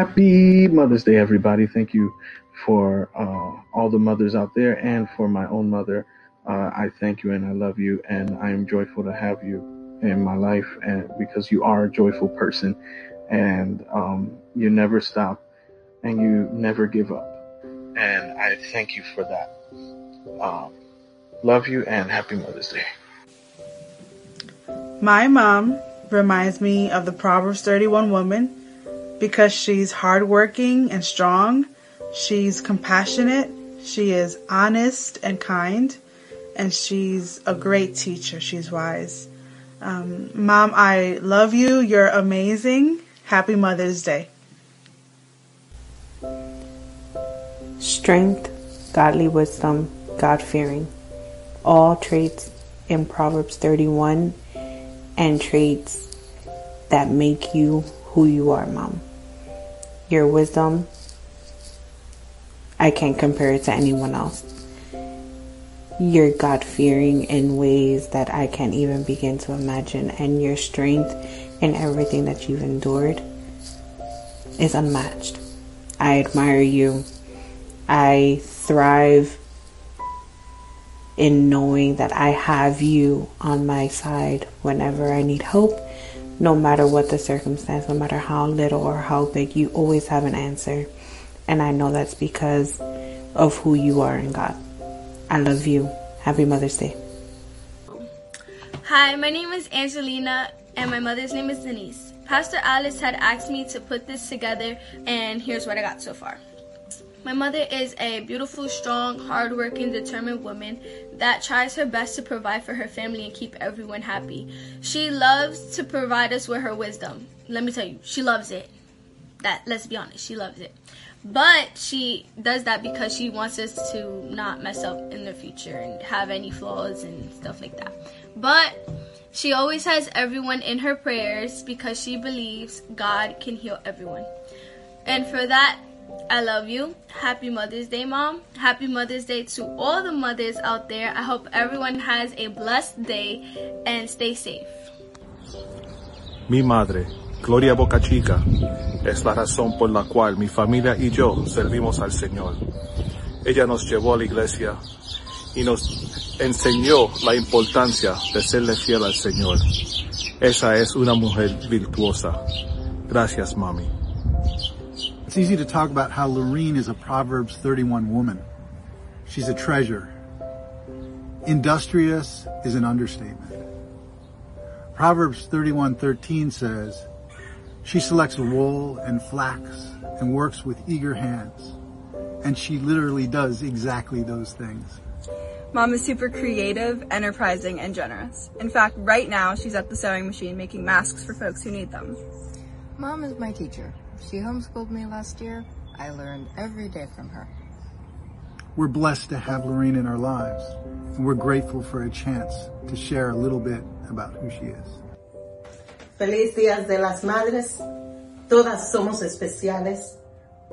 Happy Mother's Day, everybody. Thank you for uh, all the mothers out there and for my own mother. Uh, I thank you and I love you, and I am joyful to have you in my life, and because you are a joyful person, and um, you never stop, and you never give up, and I thank you for that. Um, love you and happy Mother's Day. My mom reminds me of the Proverbs 31 woman because she's hardworking and strong. She's compassionate. She is honest and kind. And she's a great teacher. She's wise. Um, Mom, I love you. You're amazing. Happy Mother's Day. Strength, godly wisdom, God fearing. All traits in Proverbs 31 and traits that make you who you are, Mom. Your wisdom, I can't compare it to anyone else. You're God fearing in ways that I can't even begin to imagine, and your strength in everything that you've endured is unmatched. I admire you. I thrive in knowing that I have you on my side whenever I need help, no matter what the circumstance, no matter how little or how big, you always have an answer. And I know that's because of who you are in God. I love you. Happy Mother's Day. Hi, my name is Angelina, and my mother's name is Denise. Pastor Alice had asked me to put this together, and here's what I got so far. My mother is a beautiful, strong, hardworking, determined woman that tries her best to provide for her family and keep everyone happy. She loves to provide us with her wisdom. Let me tell you, she loves it. That let's be honest, she loves it. But she does that because she wants us to not mess up in the future and have any flaws and stuff like that. But she always has everyone in her prayers because she believes God can heal everyone. And for that, I love you. Happy Mother's Day, Mom. Happy Mother's Day to all the mothers out there. I hope everyone has a blessed day and stay safe. Mi madre, Gloria Boca Chica, es la razón por la cual mi familia y yo servimos al Señor. Ella nos llevó a la iglesia y nos enseñó la importancia de serle fiel al Señor. Esa es una mujer virtuosa. Gracias, mami. It's easy to talk about how Lorene is a Proverbs 31 woman. She's a treasure. Industrious is an understatement. Proverbs 31:13 says, "She selects wool and flax and works with eager hands." And she literally does exactly those things. Mom is super creative, enterprising, and generous. In fact, right now she's at the sewing machine making masks for folks who need them. Mom is my teacher. She homeschooled me last year. I learned every day from her. We're blessed to have Lorene in our lives, and we're grateful for a chance to share a little bit about who she is. Feliz Días de las Madres. Todas somos especiales.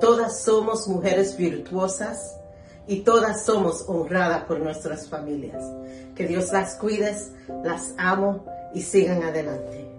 Todas somos mujeres virtuosas. Y todas somos honradas por nuestras familias. Que Dios las cuide, las amo y sigan adelante.